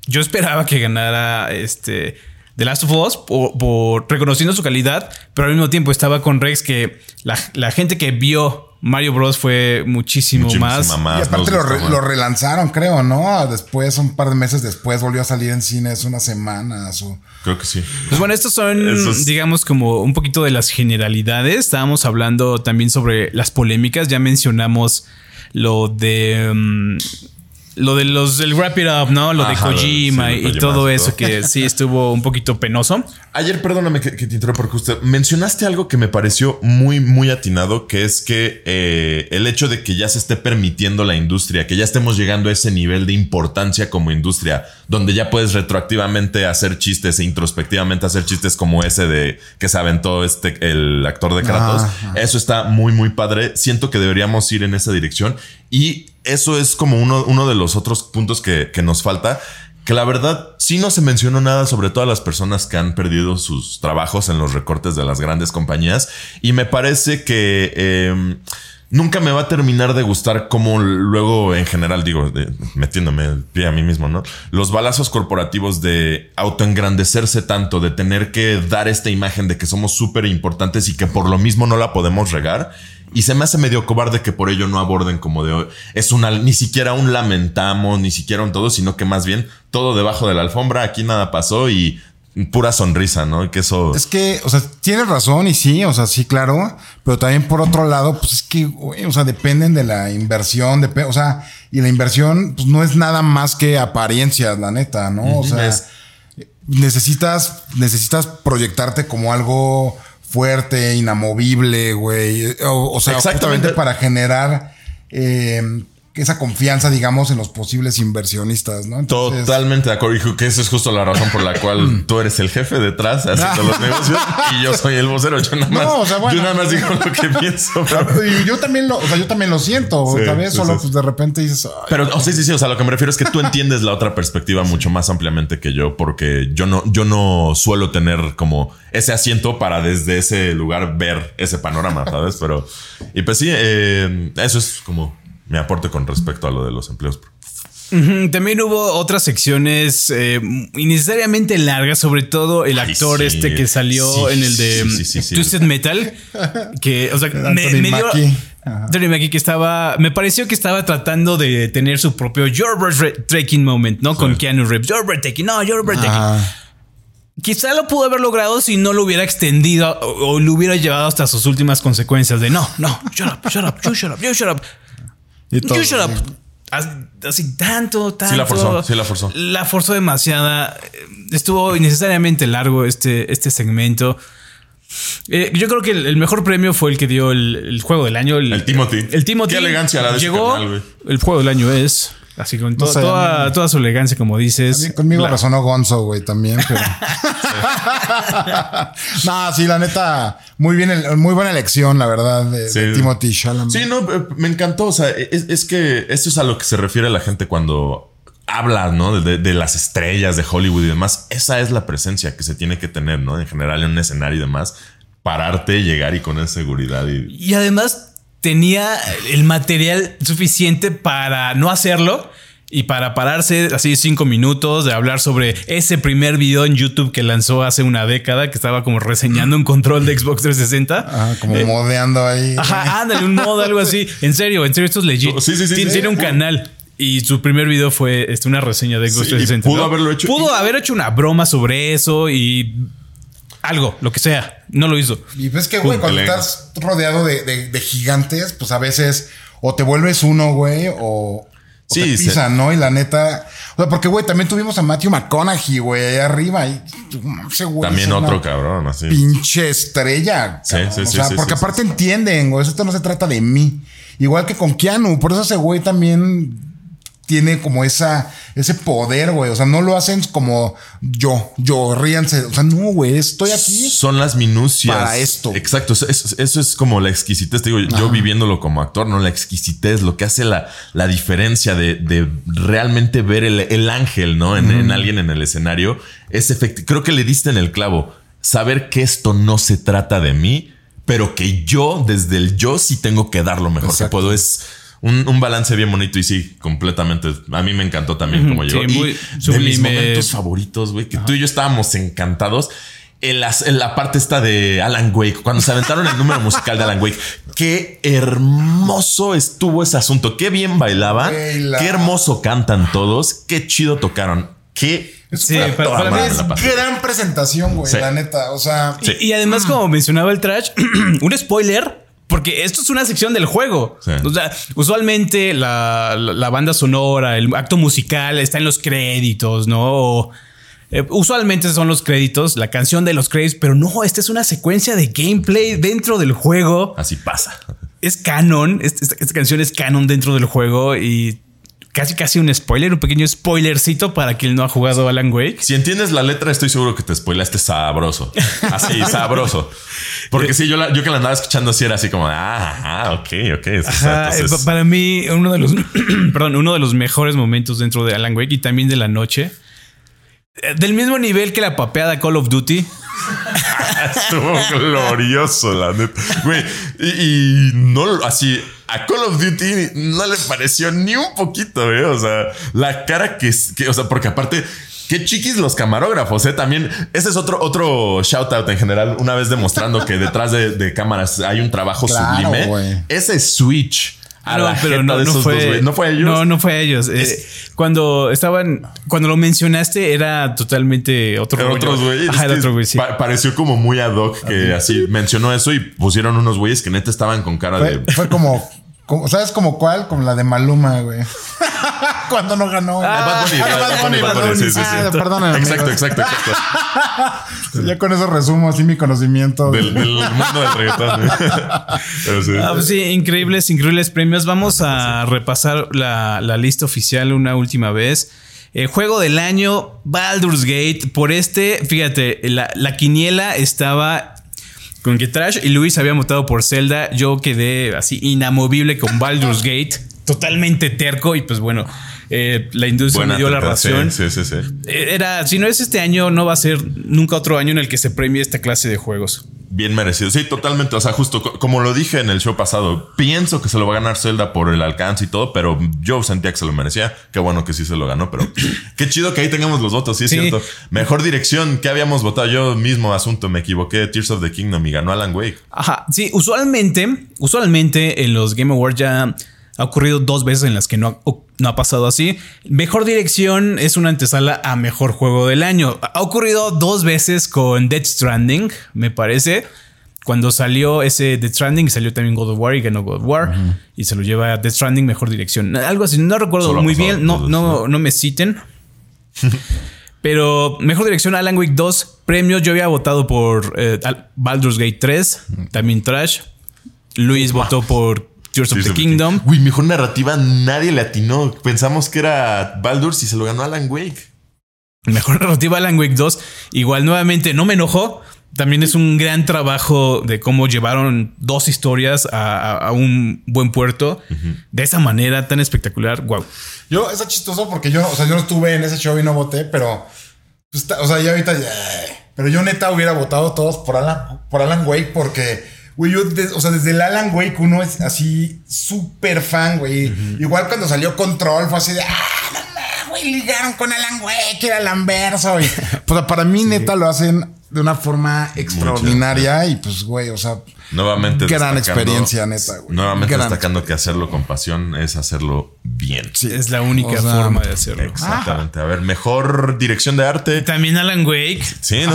yo esperaba que ganara este The Last of Us por, por- reconociendo su calidad, pero al mismo tiempo estaba con Rex que la, la gente que vio Mario Bros fue muchísimo Muchísima más. más, y aparte lo, re- relanzaron, creo, ¿no? Después, un par de meses después, volvió a salir en cines unas semanas o... Creo que sí. Pues bueno, estos son, es- digamos, como un poquito de las generalidades. Estábamos hablando también sobre las polémicas. Ya mencionamos lo de. mm, lo de los del Wrap It Up, ¿no? Lo de Ajá, Kojima sí, y todo eso que sí estuvo un poquito penoso. Ayer, perdóname que, que te interrumpa porque usted mencionaste algo que me pareció muy, muy atinado, que es que eh, el hecho de que ya se esté permitiendo la industria, que ya estemos llegando a ese nivel de importancia como industria, donde ya puedes retroactivamente hacer chistes e introspectivamente hacer chistes como ese de que se aventó este, el actor de Kratos. Ajá. Eso está muy, muy padre. Siento que deberíamos ir en esa dirección y eso es como uno, uno de los otros puntos que, que nos falta. Que la verdad sí no se mencionó nada sobre todas las personas que han perdido sus trabajos en los recortes de las grandes compañías. Y me parece que eh, nunca me va a terminar de gustar como luego en general digo, metiéndome el pie a mí mismo, ¿no? Los balazos corporativos de autoengrandecerse tanto, de tener que dar esta imagen de que somos súper importantes y que por lo mismo no la podemos regar. Y se me hace medio cobarde que por ello no aborden como de es una ni siquiera un lamentamos, ni siquiera un todo, sino que más bien todo debajo de la alfombra, aquí nada pasó y pura sonrisa, ¿no? Que eso Es que, o sea, tienes razón y sí, o sea, sí, claro, pero también por otro lado, pues es que, güey, o sea, dependen de la inversión, depe- o sea, y la inversión, pues no es nada más que apariencias, la neta, ¿no? O sea, Es- necesitas, necesitas proyectarte como algo fuerte, inamovible, güey. O, o sea, Exactamente. justamente para generar eh, esa confianza, digamos, en los posibles inversionistas, ¿no? Entonces- Totalmente de acuerdo. Y que esa es justo la razón por la cual tú eres el jefe detrás haciendo los negocios y yo soy el vocero. Yo nada más, No, o sea, bueno. yo nada más digo lo que pienso. Pero, Y yo también lo, o sea, yo también lo siento, Sí, ¿sabes? sí, Solo sí. pues de repente dices, "Ay, pero oh, sí, sí, sí. O sea, lo que me refiero es que tú entiendes la otra perspectiva mucho más ampliamente que yo, porque yo no, yo no suelo tener como ese asiento para desde ese lugar ver ese panorama, ¿sabes? Pero, y pues sí, eh, eso es como mi aporte con respecto a lo de los empleos. También hubo otras secciones eh, innecesariamente largas, sobre todo el Ay, actor sí. este que salió Sí, en el de sí, sí, sí, sí. Twisted Metal, que, o sea, me, me dio... Mackie que estaba, me pareció que estaba tratando de tener su propio You're breathtaking moment, ¿no? Con Keanu Reeves. You're breathtaking, no, you're breathtaking. ah, Quizá lo pudo haber logrado si no lo hubiera extendido o, o lo hubiera llevado hasta sus últimas consecuencias de no, no, shut up, shut up, you shut up, you shut up. Y todo, up. sí. Así tanto, tanto. la forzó, sí la forzó. La forzó demasiada. Estuvo innecesariamente largo este, este segmento. Eh, yo creo que el, el mejor premio fue el que dio el, el juego del año. El, El Timothy. El Timothy. Qué elegancia la de Llegó. el juego del año es. Así con to- sé, toda, mí- toda su elegancia, como A dices. mí conmigo La- resonó Gonzo, güey, también, pero. no, sí, la neta, muy bien, muy buena elección, la verdad, de, Sí. de Timothy Chalamet. Sí, no, eh, me encantó. O sea, es, es que esto es a lo que se refiere la gente cuando habla, ¿no? De, de las estrellas de Hollywood y demás. Esa es la presencia que se tiene que tener, ¿no? En general en un escenario y demás. pararte, llegar y con esa seguridad. Y... Y además tenía el material suficiente para no hacerlo y para pararse así cinco minutos de hablar sobre ese primer video en YouTube que lanzó hace una década que estaba como reseñando un control de Xbox 360. Ah, como modeando ahí. Ajá, ándale, un modo, algo así. En serio, en serio, esto es legit. Sí, sí, sí, tiene, sí. tiene un canal. Y su primer video fue este, una reseña de Xbox Sí, y 360. pudo ¿no? haberlo hecho. Pudo haber hecho una broma sobre eso y algo, lo que sea. No lo hizo. Y ves que, güey, cuando estás rodeado de, de- de gigantes, pues a veces o te vuelves uno, güey, o, o Sí, te pisan, ¿no? Y la neta. O sea, porque, güey, también tuvimos a Matthew McConaughey, güey, ahí arriba. Y, ese güey También otro cabrón, así. Pinche estrella. Sí, cabrón. sí, o sí, sea, sí, porque sí, aparte entienden, güey. Esto no se trata de mí. Igual que con Keanu. Por eso ese güey también tiene como esa, ese poder, güey. O sea, no lo hacen como yo, yo, ríanse. O sea, no, güey, estoy aquí. Son las minucias. Para esto. Exacto. Eso, eso- eso es como la exquisitez. Te digo, yo viviéndolo como actor, no la exquisitez, lo que hace la, la diferencia de, de realmente ver el, el ángel, ¿no? En, en alguien en el escenario. Es efectivo. Creo que le diste en el clavo. Saber que esto no se trata de mí, pero que yo, desde el yo, sí tengo que dar lo mejor Exacto. que puedo. Es. Un, un balance bien bonito y sí, completamente. A mí me encantó también como Sí, llegó. muy y de mis momentos favoritos, güey, que tú y yo estábamos encantados. En, la parte esta de Alan Wake, cuando se aventaron el número musical de Alan Wake, qué hermoso estuvo ese asunto, qué bien bailaban, qué hermoso cantan todos, qué chido tocaron, qué Eso Sí, fue para- para mí es gran presentación, güey, Sí. la neta. O sea, Sí. Y, y además, como mencionaba el trash, un spoiler. Porque esto es una sección del juego. Sí. O sea, usualmente la, la- la banda sonora, el acto musical está en los créditos, ¿no? O, eh, usualmente son los créditos, la canción de los créditos, pero no, esta es una secuencia de gameplay dentro del juego. así pasa. Es canon, esta, esta- esta canción es canon dentro del juego y casi casi un spoiler, un pequeño spoilercito para quien no ha jugado Alan Wake. Si entiendes la letra, estoy seguro que te spoilaste sabroso. Así, sabroso. Porque sí, yo, la- yo que la andaba escuchando así era así como, ah, ajá, ok, ok. es- Ajá, entonces- eh, pa- para mí, uno de los perdón, uno de los mejores momentos dentro de Alan Wake y también de la noche. Eh, Del mismo nivel que la papeada Call of Duty. Estuvo glorioso, la neta. Güey, y, y no así. A Call of Duty no le pareció ni un poquito, güey. O sea, la cara que, que o sea, porque aparte, qué chiquis los camarógrafos, eh. También, ese es otro, otro shout out en general. Una vez demostrando que detrás de, de cámaras hay un trabajo Claro, sublime. Ese switch a No, la pero jeta no, de no esos fue, dos, güey. No fue ellos. No, no fue ellos. Eh, cuando estaban, cuando lo mencionaste, era totalmente otro rollo. otros güeyes. Ajá, otro güey, sí. pa- pareció como muy ad hoc que así mencionó eso y pusieron unos güeyes que neta estaban con cara fue, de. fue como, como- ¿sabes como cuál? Como la de Maluma, güey. Cuando no ganó. Bad Bunny, Ah, Bad Bunny, Bad Bunny, sí, sí, sí. Ah, perdóname, Exacto, exacto, exacto. Ya con eso resumo así mi conocimiento. Del, del mundo del reggaetón. Pero sí. Ah, pues sí, increíbles, increíbles premios. Vamos a repasar la, la lista oficial una última vez. Eh, juego del año, Baldur's Gate. Por este, fíjate, la, la quiniela estaba con que Trash y Luis habían votado por Zelda. Yo quedé así inamovible con Baldur's Gate. Totalmente terco y pues bueno, eh, la industria Buena me dio la razón. Sí, sí, sí. sí. Eh, Era, si no es este año, no va a ser nunca otro año en el que se premie esta clase de juegos. Bien merecido. Sí, totalmente. O sea, justo co- como lo dije en el show pasado, pienso que se lo va a ganar Zelda por el alcance y todo, pero yo sentía que se lo merecía. Qué bueno que sí se lo ganó, pero qué chido que ahí tengamos los votos. Sí, es Sí. cierto. Mejor dirección que habíamos votado. Yo mismo asunto, me equivoqué. Tears of the Kingdom y ganó Alan Wake. Ajá, sí, usualmente, usualmente en los Game Awards ya ha ocurrido dos veces en las que no ha, no ha pasado así. Mejor dirección es una antesala a mejor juego del año. Ha ocurrido dos veces con Dead Stranding, me parece. Cuando salió ese Dead Stranding, salió también God of War y ganó God of War. Y se lo lleva a Dead Stranding mejor dirección. Algo así, no recuerdo Solo muy bien. No, no, no me citen. Pero mejor dirección Alan Wake 2 premios. Yo había votado por eh, Al- Baldur's Gate 3, también Trash. Luis votó por Tears of the Kingdom. Uy, mejor narrativa, nadie le atinó. Pensamos que era Baldur's y se lo ganó Alan Wake. Mejor narrativa Alan Wake 2. Igual nuevamente no me enojó. También es un gran trabajo de cómo llevaron dos historias a, a- a un buen puerto de esa manera tan espectacular. Wow. Yo, está chistoso porque yo, o sea, yo no estuve en ese show y no voté, pero, pues, o sea, ya ahorita ya, Pero yo neta hubiera votado todos por Alan, por Alan Wake porque, güey, yo, de- o sea, desde el Alan Wake uno es así súper fan, güey. Igual cuando salió Control fue así de, ah, no güey, ligaron con Alan Wake, era el anverso. Y, pues para mí neta lo hacen de una forma extraordinaria y pues, güey, o sea, Nuevamente Gran experiencia, neta, güey. Nuevamente Gran destacando que hacerlo con pasión es hacerlo bien. sí. Es la única O sea, forma de hacerlo. Exactamente. A ver, mejor dirección de arte. También Alan Wake. Sí, ¿no?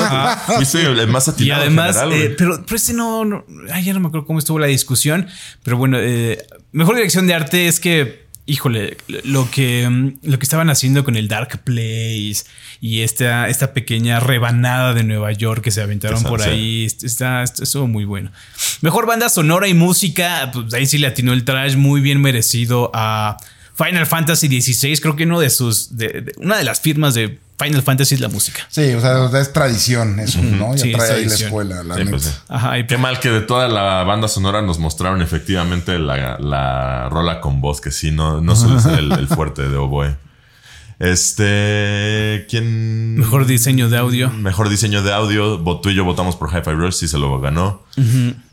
Fuiste el más Y atinado además, general, eh, pero, pero este no, no- ay, ya no me acuerdo cómo estuvo la discusión, pero bueno, eh, mejor dirección de arte es que, híjole, lo que, lo que estaban haciendo con el Dark Place y esta, esta pequeña rebanada de Nueva York que se aventaron por ahí, está, está- estuvo muy bueno. Mejor banda sonora y música, pues ahí sí le atinó el trash muy bien merecido a Final Fantasy XVI, creo que uno de sus, de- de- una de las firmas de Final Fantasy es la música. Sí, o sea, es tradición eso, ¿no? Ya Sí, trae ahí la escuela, la Sí, pues sí. Ajá, y Qué mal que de toda la banda sonora nos mostraron efectivamente la, la rola con voz, que sí, no, no suele ser el, el fuerte de Oboe. Este. ¿Quién? Mejor diseño de audio. Mejor diseño de audio. Tú y yo votamos por Hi-Fi Rush, sí se lo ganó.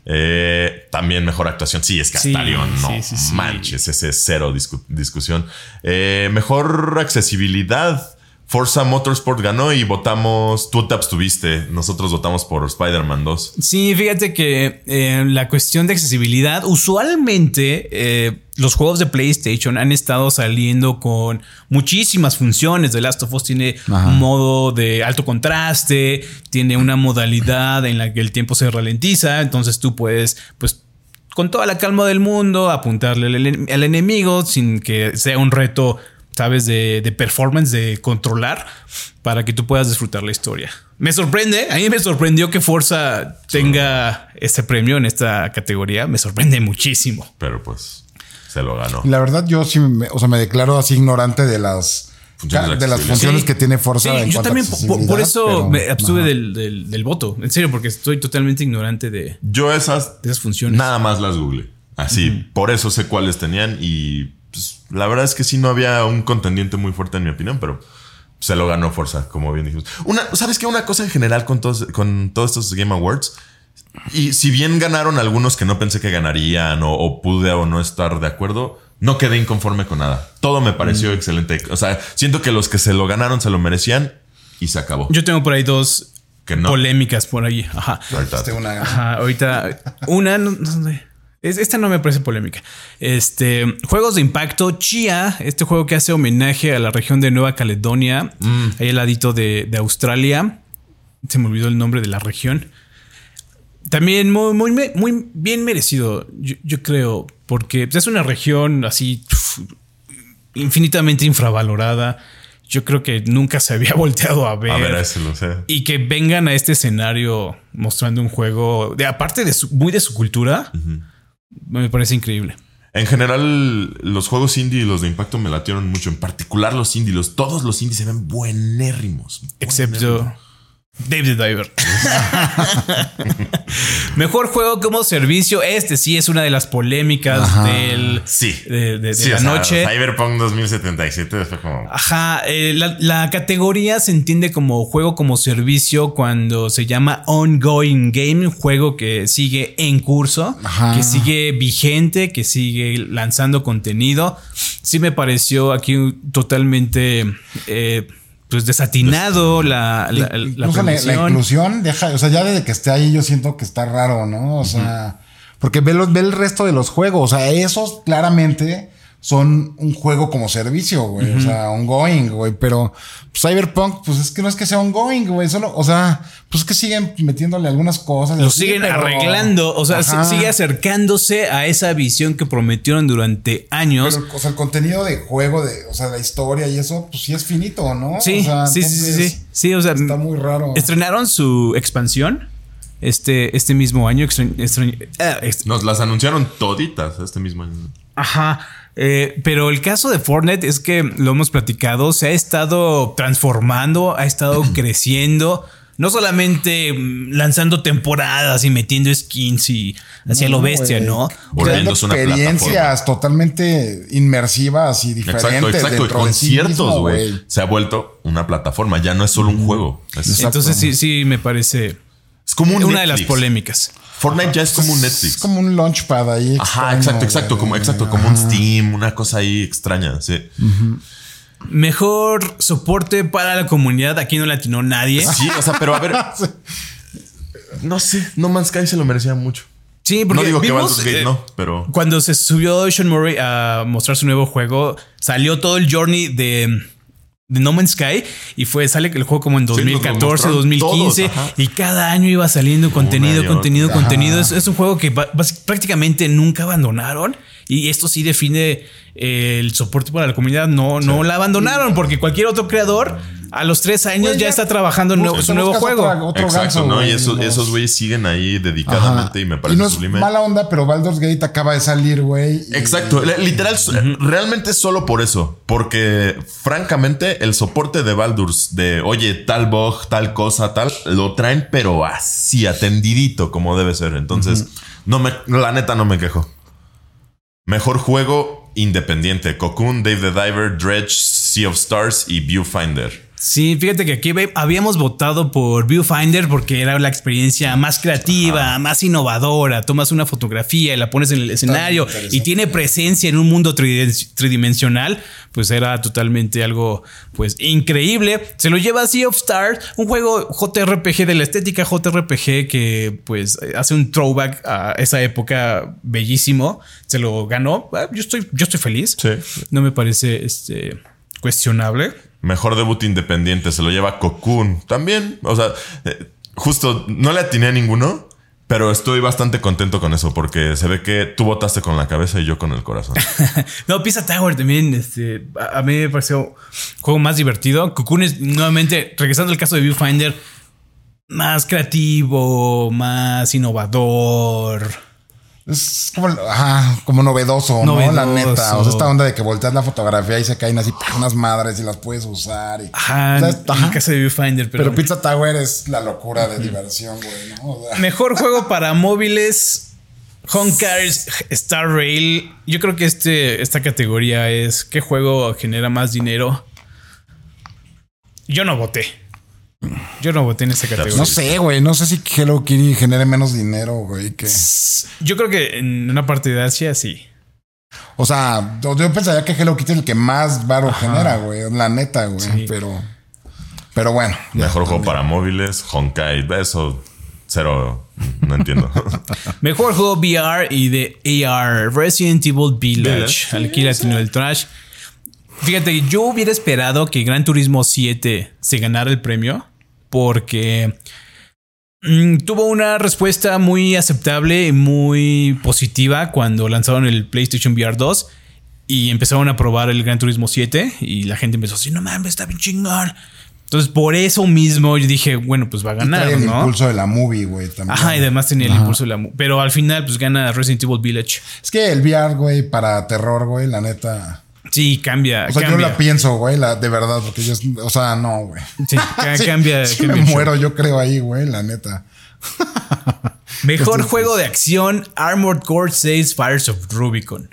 Eh, también mejor actuación. Sí, es Sí, Astarion, no sí, sí, sí. manches, ese es cero discu- discusión. Eh, mejor accesibilidad. Forza Motorsport ganó y votamos. Tú te abstuviste. Nosotros votamos por Spider-Man 2. Sí, fíjate que eh, la cuestión de accesibilidad, usualmente eh, los juegos de PlayStation han estado saliendo con muchísimas funciones. The Last of Us tiene un modo de alto contraste, tiene una modalidad en la que el tiempo se ralentiza, entonces tú puedes, pues, con toda la calma del mundo, apuntarle al, ene- al enemigo sin que sea un reto, sabes, de, de performance, de controlar, para que tú puedas disfrutar la historia. Me sorprende, a mí me sorprendió que Forza tenga este premio en esta categoría, me sorprende muchísimo. Pero pues se lo ganó. La verdad, yo sí, me, o sea, me declaro así ignorante de las Funciones de las funciones Sí. que tiene Forza. Sí, en yo también, por, eso pero- me abstuve del, del- del voto, en serio, porque estoy totalmente ignorante de, Yo esas de esas funciones. nada más las googleé. Así, por eso sé cuáles tenían y la verdad es que sí no había un contendiente muy fuerte en mi opinión, pero se lo ganó Forza, como bien dijimos. Una, ¿Sabes qué? Una cosa en general con todos, con todos estos Game Awards. Y si bien ganaron algunos que no pensé que ganarían o, o pude o no estar de acuerdo, no quedé inconforme con nada. Todo me pareció excelente. O sea, siento que los que se lo ganaron se lo merecían y se acabó. Yo tengo por ahí dos Que no. polémicas por ahí. Ajá. Ahorita- Este, una- Ajá, ahorita una no- no sé. Es- esta no me parece polémica. Este juegos de impacto Chia, este juego que hace homenaje a la región de Nueva Caledonia, ahí al ladito de, de Australia. Se me olvidó el nombre de la región. También muy, muy, bien merecido, yo, yo creo, porque pues, es una región así infinitamente infravalorada. Yo creo que nunca se había volteado a ver. A ver, a ese lo sé. Y que vengan a este escenario mostrando un juego de aparte de su, muy de su cultura, me parece increíble. En general, los juegos indie y los de impacto me latieron mucho. En particular los indie. Los, todos los indies se ven buenérrimos. Excepto Dave the Diver. Mejor juego como servicio. Este sí es una de las polémicas Ajá. del, Sí. de, de- de Sí, la o sea, noche. Cyberpunk 2077 fue como... Ajá, eh, la, la categoría se entiende como juego como servicio cuando se llama ongoing game, un juego que sigue en curso, Ajá. que sigue vigente, que sigue lanzando contenido. Sí me pareció aquí totalmente eh, pues desatinado la, la, la Incluso la, la inclusión deja, o sea, ya desde que esté ahí yo siento que está raro, ¿no? O sea, porque ve, los, ve el resto de los juegos, o sea, esos claramente son un juego como servicio, güey, o sea, ongoing, güey, pero Cyberpunk, pues es que no es que sea ongoing, güey, solo, o sea, pues es que siguen metiéndole algunas cosas. Lo así, siguen pero- arreglando, o sea, Ajá. sigue acercándose a esa visión que prometieron durante años. Pero, o sea, el contenido de juego, de, o sea, la historia y eso, pues sí es finito, ¿no? Sí, O sea, sí, sí, sí, sí. Sí, o sea, Está muy raro. estrenaron su expansión este, este mismo año. extra- extra- ah, Nos las anunciaron toditas este mismo año. Ajá. Eh, pero el caso de Fortnite es que lo hemos platicado, se ha estado transformando, ha estado creciendo. No solamente mm, lanzando temporadas y metiendo skins y hacia lo bestia, güey. ¿no? Creando experiencias totalmente inmersivas y diferentes Exacto, exacto. Y dentro conciertos, güey. Se ha vuelto una plataforma, ya no es solo un juego. Entonces sí, sí me parece es como un una de las polémicas. Fortnite ya es como un Netflix. Es como un launchpad ahí. Ajá, extraño, exacto, exacto, como, exacto, como un Steam, una cosa ahí extraña, sí. Mejor soporte para la comunidad. Aquí no latinó nadie. Sí, o sea, pero a ver. No sé, No Man's Sky se lo merecía mucho. Sí, porque No digo que vimos, Baldur's Gate eh, no, pero. Cuando se subió Sean Murray a mostrar su nuevo juego, salió todo el journey de, de No Man's Sky y fue, sale el juego como en nos lo 2014, mostraron 2015 todos, ajá. y cada año iba saliendo contenido, contenido, contenido. Es, es un juego que prácticamente nunca abandonaron y esto sí define eh, el soporte para la comunidad. No, no la abandonaron porque cualquier otro creador a los tres años Güey, ya, ya está trabajando en nuevo- su nuevo juego. otra- otro Exacto, ganso, ¿no? Y esos, los- esos güeyes siguen ahí Ajá. dedicadamente y me parece no es sublime. mala onda, pero Baldur's Gate acaba de salir, güey. y- Exacto, li- literal, realmente solo por eso, porque francamente el soporte de Baldur's de oye, tal bug, tal cosa, tal, lo traen, pero así, atendidito como debe ser. Entonces, no me, la neta no me quejo. Mejor juego independiente: Cocoon, Dave the Diver, Dredge, Sea of Stars y Viewfinder. Sí, fíjate que aquí habíamos votado por Viewfinder porque era la experiencia más creativa, más innovadora. Tomas una fotografía y la pones en el escenario y tiene presencia en un mundo tridimensional. Pues era totalmente algo, pues, increíble. Se lo lleva Sea of Stars, un juego JRPG de la estética JRPG que, pues, hace un throwback a esa época bellísimo. Se lo ganó. Ah, Yo estoy, yo estoy feliz. Sí. No me parece, este, cuestionable. Mejor debut independiente se lo lleva Cocoon. También, o sea, eh, justo no le atiné a ninguno, pero estoy bastante contento con eso porque se ve que tú votaste con la cabeza y yo con el corazón. No, Pizza Tower también, este, a, mí me pareció juego más divertido. Cocoon es nuevamente, regresando al caso de Viewfinder, más creativo, más innovador. Es como, ajá, como novedoso, ¿no? La neta. O sea, esta onda de que volteas la fotografía y se caen así unas madres y las puedes usar. y- Ajá, O sea, ajá. de Viewfinder, pero, Pero Pizza Tower es la locura de diversión, güey, ¿no? O sea, mejor juego para móviles. Honkai Star Rail. Yo creo que este, esta categoría es ¿qué juego genera más dinero? Yo no voté. Yo no voté en esta categoría. no sé, güey. No sé si Hello Kitty genere menos dinero, güey. Que... Yo creo que en una parte de Asia sí. O sea, yo yo pensaría que Hello Kitty es el que más varo genera, güey. La neta, güey. Sí. Pero. Pero bueno. Mejor juego para móviles, Honkai, eso cero, no entiendo. Mejor juego VR y de AR, Resident Evil Village. Aquí latino del trash. Fíjate, yo hubiera esperado que Gran Turismo 7 se ganara el premio porque mm, tuvo una respuesta muy aceptable y muy positiva cuando lanzaron el PlayStation VR 2 y empezaron a probar el Gran Turismo 7 y la gente empezó así, no mames, está bien chingón. Entonces, por eso mismo yo dije, bueno, pues va a Y ganar, trae el ¿no? impulso de la movie, güey. También. Ajá, y además tenía el impulso de la... mu- Pero al final, pues gana Resident Evil Village. Es que el VR, güey, para terror, güey, la neta. Sí, cambia. O sea, yo cambia. la pienso, güey, la, de verdad, porque yo, o sea, no, güey. Sí, ca- Sí, cambia. sí cambia me muero, yo creo ahí, güey, la neta. Mejor juego de acción: Armored Core 6 Fires of Rubicon.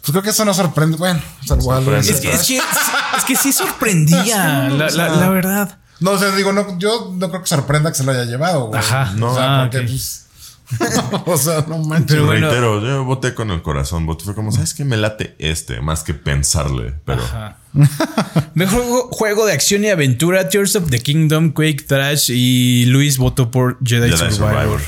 Pues creo que eso no sorprende. Bueno. Sorprende. Es que, es que, es que sí sorprendía, la, la- la verdad. No, o sea, digo, no, yo no creo que sorprenda que se lo haya llevado, güey. Ajá. No, o sea, Ah, porque, pues. o sea, no manches. Pero bueno. Reitero, yo voté con el corazón. Voté fue como, ¿sabes qué? Me late este, más que pensarle. Pero Ajá. Mejor juego, de acción y aventura: Tears of the Kingdom, Quake Trash y Luis votó por Jedi, Jedi Survivor. Survivor.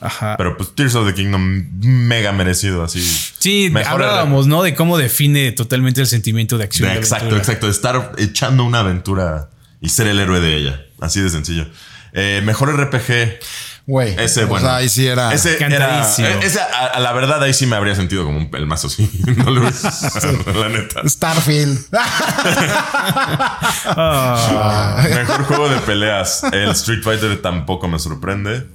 Ajá. Pero pues Tears of the Kingdom mega merecido, así. sí, Mejor hablábamos, ¿no? De cómo define totalmente el sentimiento de acción. y exacto, aventura. exacto. Estar echando una aventura y ser el héroe de ella. Así de sencillo. Eh, mejor RPG. Güey. Ese, o bueno. sea, ahí sí era. Ese era. Ese, a, a la verdad, ahí sí me habría sentido como un pelmazo, sí. No lo La neta. Starfield. Ah, Mejor juego de peleas. El Street Fighter tampoco me sorprende.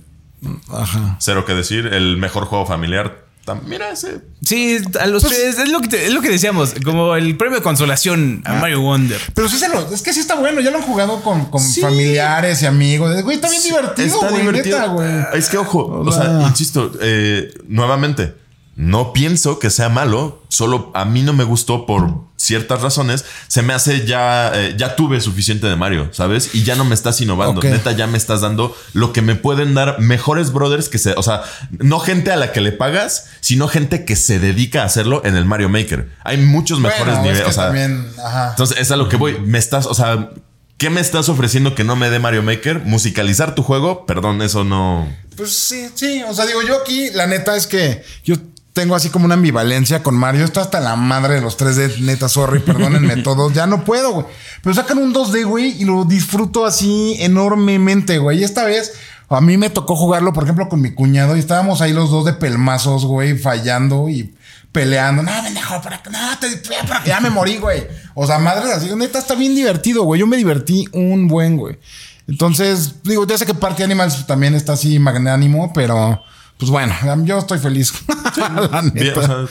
Ajá. Cero que decir. El mejor juego familiar. Mira ese. Sí, a los tres, es lo, que te- es lo que decíamos, como el premio de consolación a Mario Wonder. Pero sí se lo, es que sí está bueno, ya lo han jugado con, con Sí. familiares y amigos. Güey, está bien divertido, Está güey, divertido. neta, güey. Es que ojo, o, O sea, sea- insisto, eh, nuevamente, no pienso que sea malo, solo a mí no me gustó por ciertas razones. Se me hace ya, eh, ya tuve suficiente de Mario, ¿sabes? Y ya no me estás innovando. Neta, ya me estás dando lo que me pueden dar mejores brothers que se, o sea, no gente a la que le pagas, sino gente que se dedica a hacerlo en el Mario Maker. Hay muchos mejores Bueno, es niveles. que o sea, también, ajá. entonces, es a lo que voy. Me estás, o sea, ¿qué me estás ofreciendo que no me dé Mario Maker? Musicalizar tu juego. Perdón, eso no. Pues sí, sí. O sea, digo, yo aquí, la neta es que yo tengo así como una ambivalencia con Mario. Esto hasta la madre de los 3D, neta, sorry, perdónenme todos. Ya no puedo, güey. Pero sacan un 2D, güey, y lo disfruto así enormemente, güey. Y esta vez. A mí me tocó jugarlo, por ejemplo, con mi cuñado y estábamos ahí los dos de pelmazos, güey, fallando y peleando. No, pendejo, para acá, no, te ya, para acá, ya me morí, güey. O sea, madres así, neta, está bien divertido, güey. Yo me divertí un buen, güey. Entonces, digo, ya sé que Party Animals también está así magnánimo, pero pues bueno, yo estoy feliz. La neta. Bien, o sea,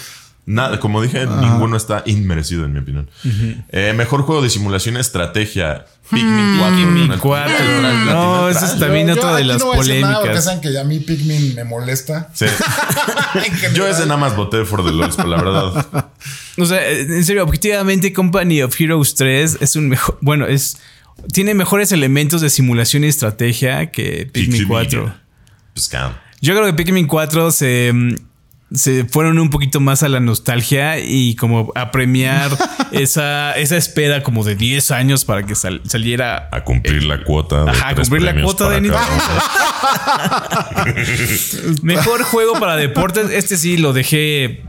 nada, como dije, ninguno está inmerecido, en mi opinión. Eh, mejor juego de simulación estrategia. Pikmin 4. Pikmin en el- 4. en el tras- No, tras- está bien Yo- otra yo de las no polémicas. saben que a mí Pikmin me molesta. Sí. Yo ese nada más voté for the Lords, pero la verdad. O sea, en serio, objetivamente, Company of Heroes 3 es un mejor. Bueno, es. Tiene mejores elementos de simulación y estrategia que Pikmin 4. Pues. Yo creo que Pikmin 4 se, mm, se fueron un poquito más a la nostalgia y como a premiar esa, esa espera como de 10 años para que sal- saliera. A cumplir la cuota. De Ajá, tres cumplir la cuota de. Mejor juego para deportes. Este sí lo dejé.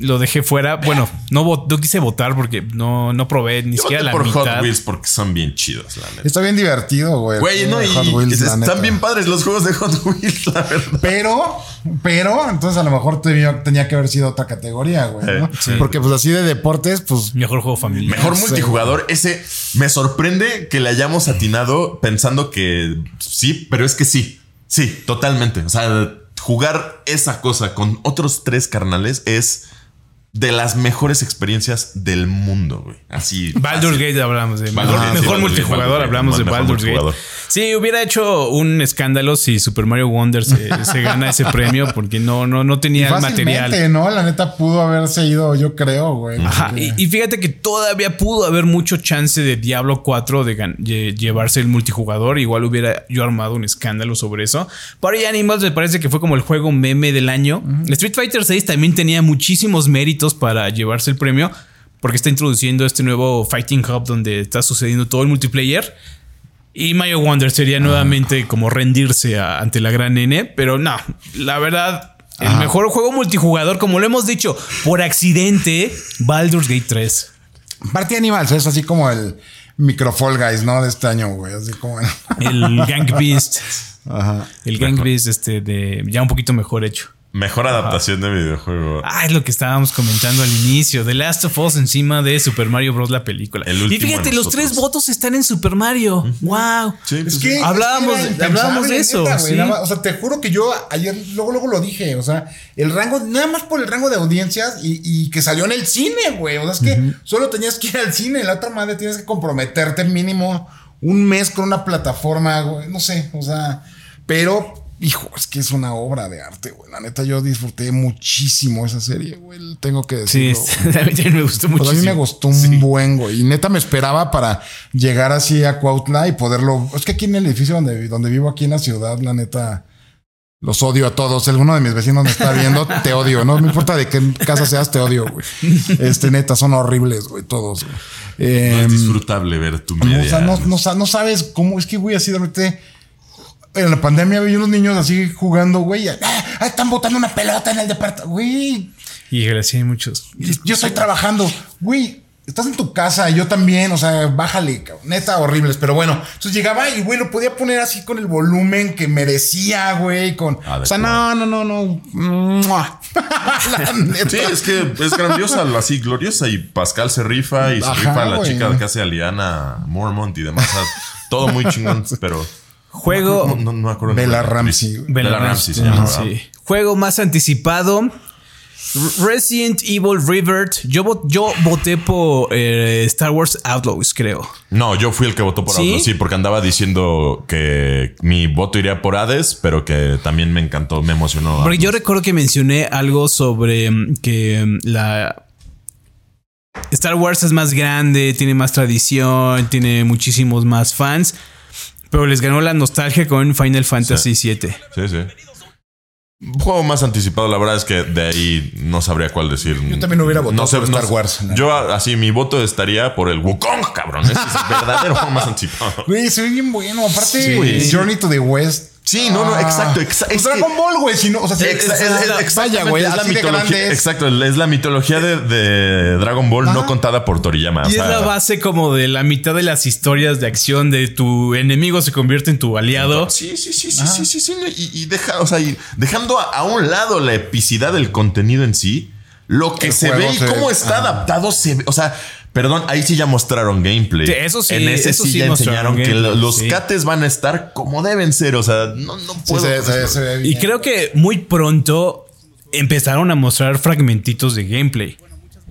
Lo dejé fuera. Bueno, no, no quise votar porque no, no probé ni Yo siquiera voté la por mitad. Hot Wheels porque son bien chidos, la neta. Está bien divertido, güey. Güey, no, y Hot Wheels, la están neta. bien padres los juegos de Hot Wheels, la verdad. Pero, pero, entonces a lo mejor tenía, tenía que haber sido otra categoría, güey. ¿no? Sí. Porque pues así de deportes, pues Mejor juego familiar. Mejor Sí. multijugador, ese me sorprende que le hayamos atinado pensando que sí, pero es que sí, sí, totalmente. O sea, jugar esa cosa con otros tres carnales es de las mejores experiencias del mundo, güey. Así. Baldur's. Gate hablamos de Baldur's mejor, Gate, mejor multijugador, hablamos de Baldur's Gate. Sí, hubiera hecho un escándalo si Super Mario Wonder se, se gana ese premio porque no, no, no tenía el material. ¿no? La neta pudo haberse ido, yo creo, güey. Ajá, Porque- y, y fíjate que todavía pudo haber mucho chance de Diablo 4 de llevarse el multijugador. Igual hubiera yo armado un escándalo sobre eso. Party Animals me parece que fue como el juego meme del año. Street Fighter 6 también tenía muchísimos méritos para llevarse el premio. Porque está introduciendo este nuevo Fighting Hub donde está sucediendo todo el multiplayer. Y Mario Wonder sería nuevamente como rendirse a- ante la gran N. Pero no, la verdad, el mejor juego multijugador, como lo hemos dicho, por accidente, Baldur's Gate 3. Party Animals es así como el micro Fall Guys, ¿no? De este año, güey. Así como. El Gang Beast. Ajá. El Gang Beast, este, de ya un poquito mejor hecho. Mejor adaptación de videojuego. Ah, es lo que estábamos comentando al inicio. The Last of Us encima de Super Mario Bros. la película. El y último fíjate, de los tres votos están en Super Mario. Wow. Sí, Es pues, que Hablábamos- es que era hablábamos de eso, neta, güey, sí. nada más. o sea, te juro que yo ayer luego luego lo dije, o sea, el rango nada más por el rango de audiencias y, y que salió en el cine, güey. O sea, es que solo tenías que ir al cine, la otra madre tienes que comprometerte mínimo un mes con una plataforma, güey, no sé, o sea, pero hijo, es que es una obra de arte, güey. La neta yo disfruté muchísimo esa serie, güey, tengo que Sí, decirlo. a mí también me gustó Pues a mí me gustó un buen, güey. Y neta me esperaba para llegar así a Cuautla y poderlo. Es que aquí en el edificio donde, donde vivo, aquí en la ciudad, la neta, los odio a todos. Si alguno de mis vecinos me está viendo, te odio. No me importa de qué casa seas, te odio, güey. Este, neta, son horribles, güey, todos, güey. no Eh, es disfrutable ver tu o media. sea, no, no sabes cómo. Es que, güey, así de repente. En la pandemia vi unos niños así jugando, güey. Ah, ah, están botando una pelota en el departamento. Güey, Híjole, sí, hay muchos. yo estoy trabajando. Güey, estás en tu casa, yo también, o sea, bájale, neta, horribles. Pero bueno, entonces llegaba y, güey, lo podía poner así con el volumen que merecía, güey, con... Ah, o sea, no, no, no, no. La. Sí, es que es grandiosa, así gloriosa. Y Pascal se rifa y se rifa la güey. chica que hace a Liana Mormont y demás. O sea, todo muy chingón, pero. Juego. No, no, no me acuerdo. el Bella. Ramsey. Bella Ramsey, se llama, sí. Juego más anticipado. Resident Evil Revert. Yo, yo voté por eh, Star Wars Outlaws, creo. No, yo fui el que votó por ¿Sí? Outlaw, sí, porque andaba diciendo que mi voto iría por Hades, pero que también me encantó, me emocionó. Porque yo Outlaws. recuerdo que mencioné algo sobre mm, que mm, la Star Wars es más grande, tiene más tradición, tiene muchísimos más fans, pero les ganó la nostalgia con Final Fantasy VII. Sí, sí. Un juego más anticipado, la verdad es que de ahí no sabría cuál decir. Yo también hubiera votado por Star Wars. Yo así, mi voto estaría por el Wukong, cabrón. Ese es el verdadero juego más anticipado. Güey, se ve bien bueno. Aparte, Sí, güey. Journey to the West. Sí, no, no, Ah. exacto, exa- Pues es que- Dragon Ball, güey. Si no, o sea, si Exa- es- es- vaya, güey. es la mitología. es. Exacto, es la mitología de, de Dragon Ball no contada por Toriyama. o Y es la base como de la mitad de las historias de acción de tu enemigo se convierte en tu aliado. Sí, sí, sí, sí, sí, sí, sí. Y, y deja, o sea, y dejando a, a un lado la epicidad del contenido en sí, lo que El se ve y cómo está ajá. adaptado se ve. O sea, perdón, ahí sí ya mostraron gameplay. Sí, eso sí, En ese eso sí, sí ya enseñaron que gameplay, los sí. cates van a estar como deben ser. O sea, no, no Sí, puedo. se, se- se. Y creo que muy pronto empezaron a mostrar fragmentitos de gameplay.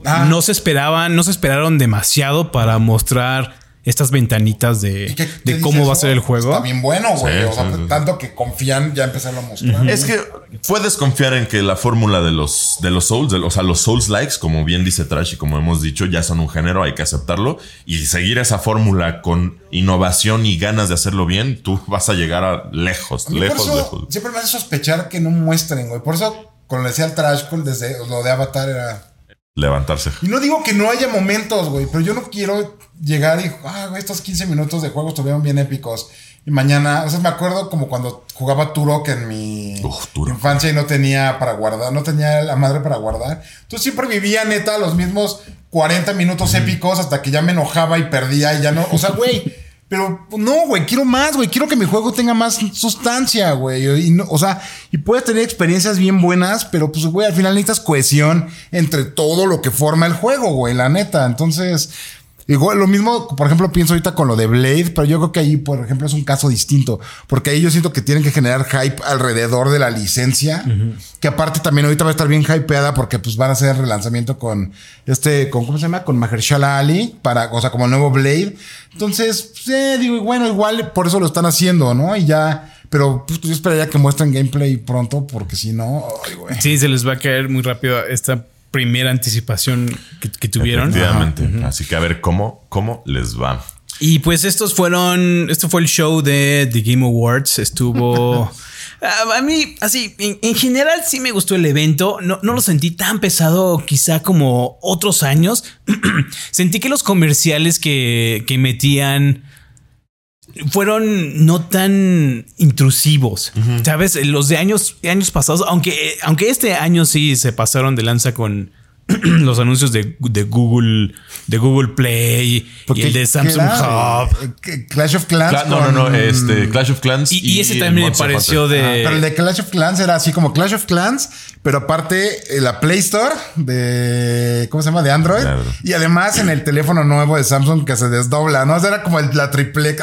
Ah. No se esperaban, no se esperaron demasiado para mostrar estas ventanitas de, ¿Y qué- de qué cómo dices, va a ser el juego. Está bien bueno, güey. Sí, o sea, sí, sí, sí. tanto que confían ya empezarlo a mostrar. Es que puedes confiar en que la fórmula de los, de los Souls, de- o sea, los Souls likes, como bien dice Trash y como hemos dicho, ya son un género, hay que aceptarlo. Y seguir esa fórmula con innovación y ganas de hacerlo bien, tú vas a llegar a lejos, A lejos, por eso lejos. Siempre me hace sospechar que no muestren, güey. Por eso, cuando le decía al Trash, desde lo de Avatar era. Levantarse. Y no digo que no haya momentos, güey, pero yo no quiero llegar y, ah, güey, estos 15 minutos de juego estuvieron bien épicos. Y mañana, o sea, me acuerdo como cuando jugaba Turok en mi Uf, Turok. infancia y no tenía para guardar, no tenía la madre para guardar. Entonces siempre vivía neta los mismos 40 minutos épicos hasta que ya me enojaba y perdía y ya no, o sea, güey. Pero no, güey, quiero más, güey. Quiero que mi juego tenga más sustancia, güey. Y no, o sea, y puedes tener experiencias bien buenas, pero pues, güey, al final necesitas cohesión entre todo lo que forma el juego, güey, la neta. Entonces, igual lo mismo, por ejemplo, pienso ahorita con lo de Blade, pero yo creo que ahí, por ejemplo, es un caso distinto, porque ahí yo siento que tienen que generar hype alrededor de la licencia, que aparte también ahorita va a estar bien hypeada porque pues van a hacer el relanzamiento con este, con, ¿cómo se llama? Con Mahershala Ali, para, o sea, como el nuevo Blade. Entonces, pues, eh, digo, bueno, igual por eso lo están haciendo, ¿no? Y ya, pero pues, yo esperaría que muestren gameplay pronto, porque si no, ay, güey. Sí, se les va a caer muy rápido esta primera anticipación que, que tuvieron. Efectivamente. Así que a ver cómo, cómo les va. Y pues estos fueron, esto fue el show de The Game Awards. Estuvo... A a mí, así, en, en general sí me gustó el evento. No, no lo sentí tan pesado quizá como otros años. sentí que los comerciales que, que metían fueron no tan intrusivos. Sabes, los de años, años pasados, aunque, aunque este año sí se pasaron de lanza con los anuncios de, de Google, de Google Play y el de Samsung Hub. Eh, Clash of Clans. Cla- no, no, no. Este, Clash of Clans. Y, y ese también me pareció. Ah, de. pero el de Clash of Clans era así como Clash of Clans, pero aparte eh, la Play Store de. ¿Cómo se llama? De Android. Claro. Y además en el teléfono nuevo de Samsung que se desdobla, ¿no? O sea, era como el- la triple.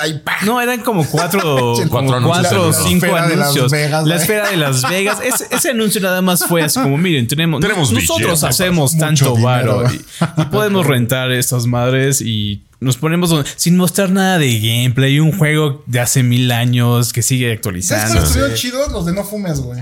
No, eran como cuatro, Cuatro o la cinco esfera de Las anuncios. Vegas, la esfera de Las Vegas. Ese, ese anuncio nada más fue así como, miren, tenemos, Tenemos nosotros hacemos tanto varo y, y podemos rentar estas madres y nos ponemos donde- sin mostrar nada de gameplay, un juego de hace mil años que sigue ¿Sabes actualizando. cuáles estuvieron chidos? Los de no fumes, güey.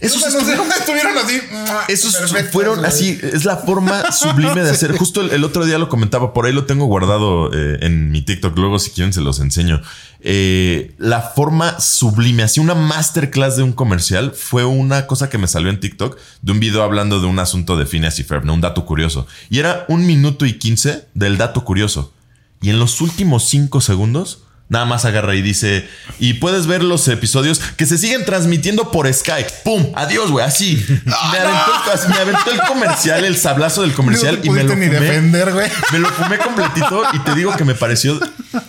Esos estuvieron- estuvieron así. Esos perfectos, fueron así, es la forma sublime de hacer. Justo el, el otro día lo comentaba, por ahí lo tengo guardado eh, en mi TikTok, luego si quieren se los enseño. Eh, la forma sublime, así una masterclass de un comercial, fue una cosa que me salió en TikTok de un video hablando de un asunto de Phineas y Ferb, ¿no? un dato curioso. Y era un minuto y quince del dato curioso. Y en los últimos cinco segundos... Nada más agarra y dice, y puedes ver los episodios que se siguen transmitiendo por Skype. ¡Pum! Adiós, güey. Así. Me aventó, el, me aventó el comercial, el sablazo del comercial No te y me lo ni fumé. defender, güey. Me lo fumé completito y te digo que me pareció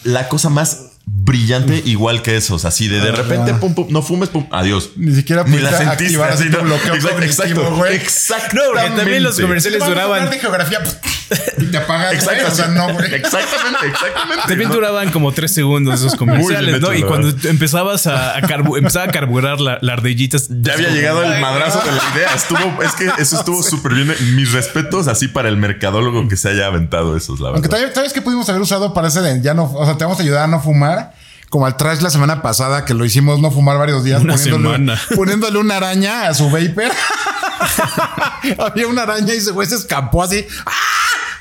la cosa más brillante igual que esos. Así de de repente, pum, pum, no fumes, pum, adiós. Ni siquiera Ni la sentiste. activar así así, tu ¿no? bloqueo Exacto, exacto, güey. exacto. No, porque también los comerciales Vamos a duraban. hablar de geografía y te apagas. Exacto, O sea, no, güey. Exactamente, exactamente. También ¿no? duraban como tres segundos esos comerciales, ¿no? Y cuando empezabas a, a carbu- empezaba a carburar la, la. Ya había llegado el madrazo de la idea. Estuvo, es que eso estuvo súper bien. Mis respetos así para el mercadólogo que se haya aventado esos, la Aunque verdad. también, ¿sabes qué pudimos haber usado para ese de ya no, o sea, te vamos a ayudar a no fumar? Como al trash la semana pasada que lo hicimos no fumar varios días Una poniéndole, poniéndole una araña a su vapor. Había una araña y ese güey se escapó así. ¡Ah!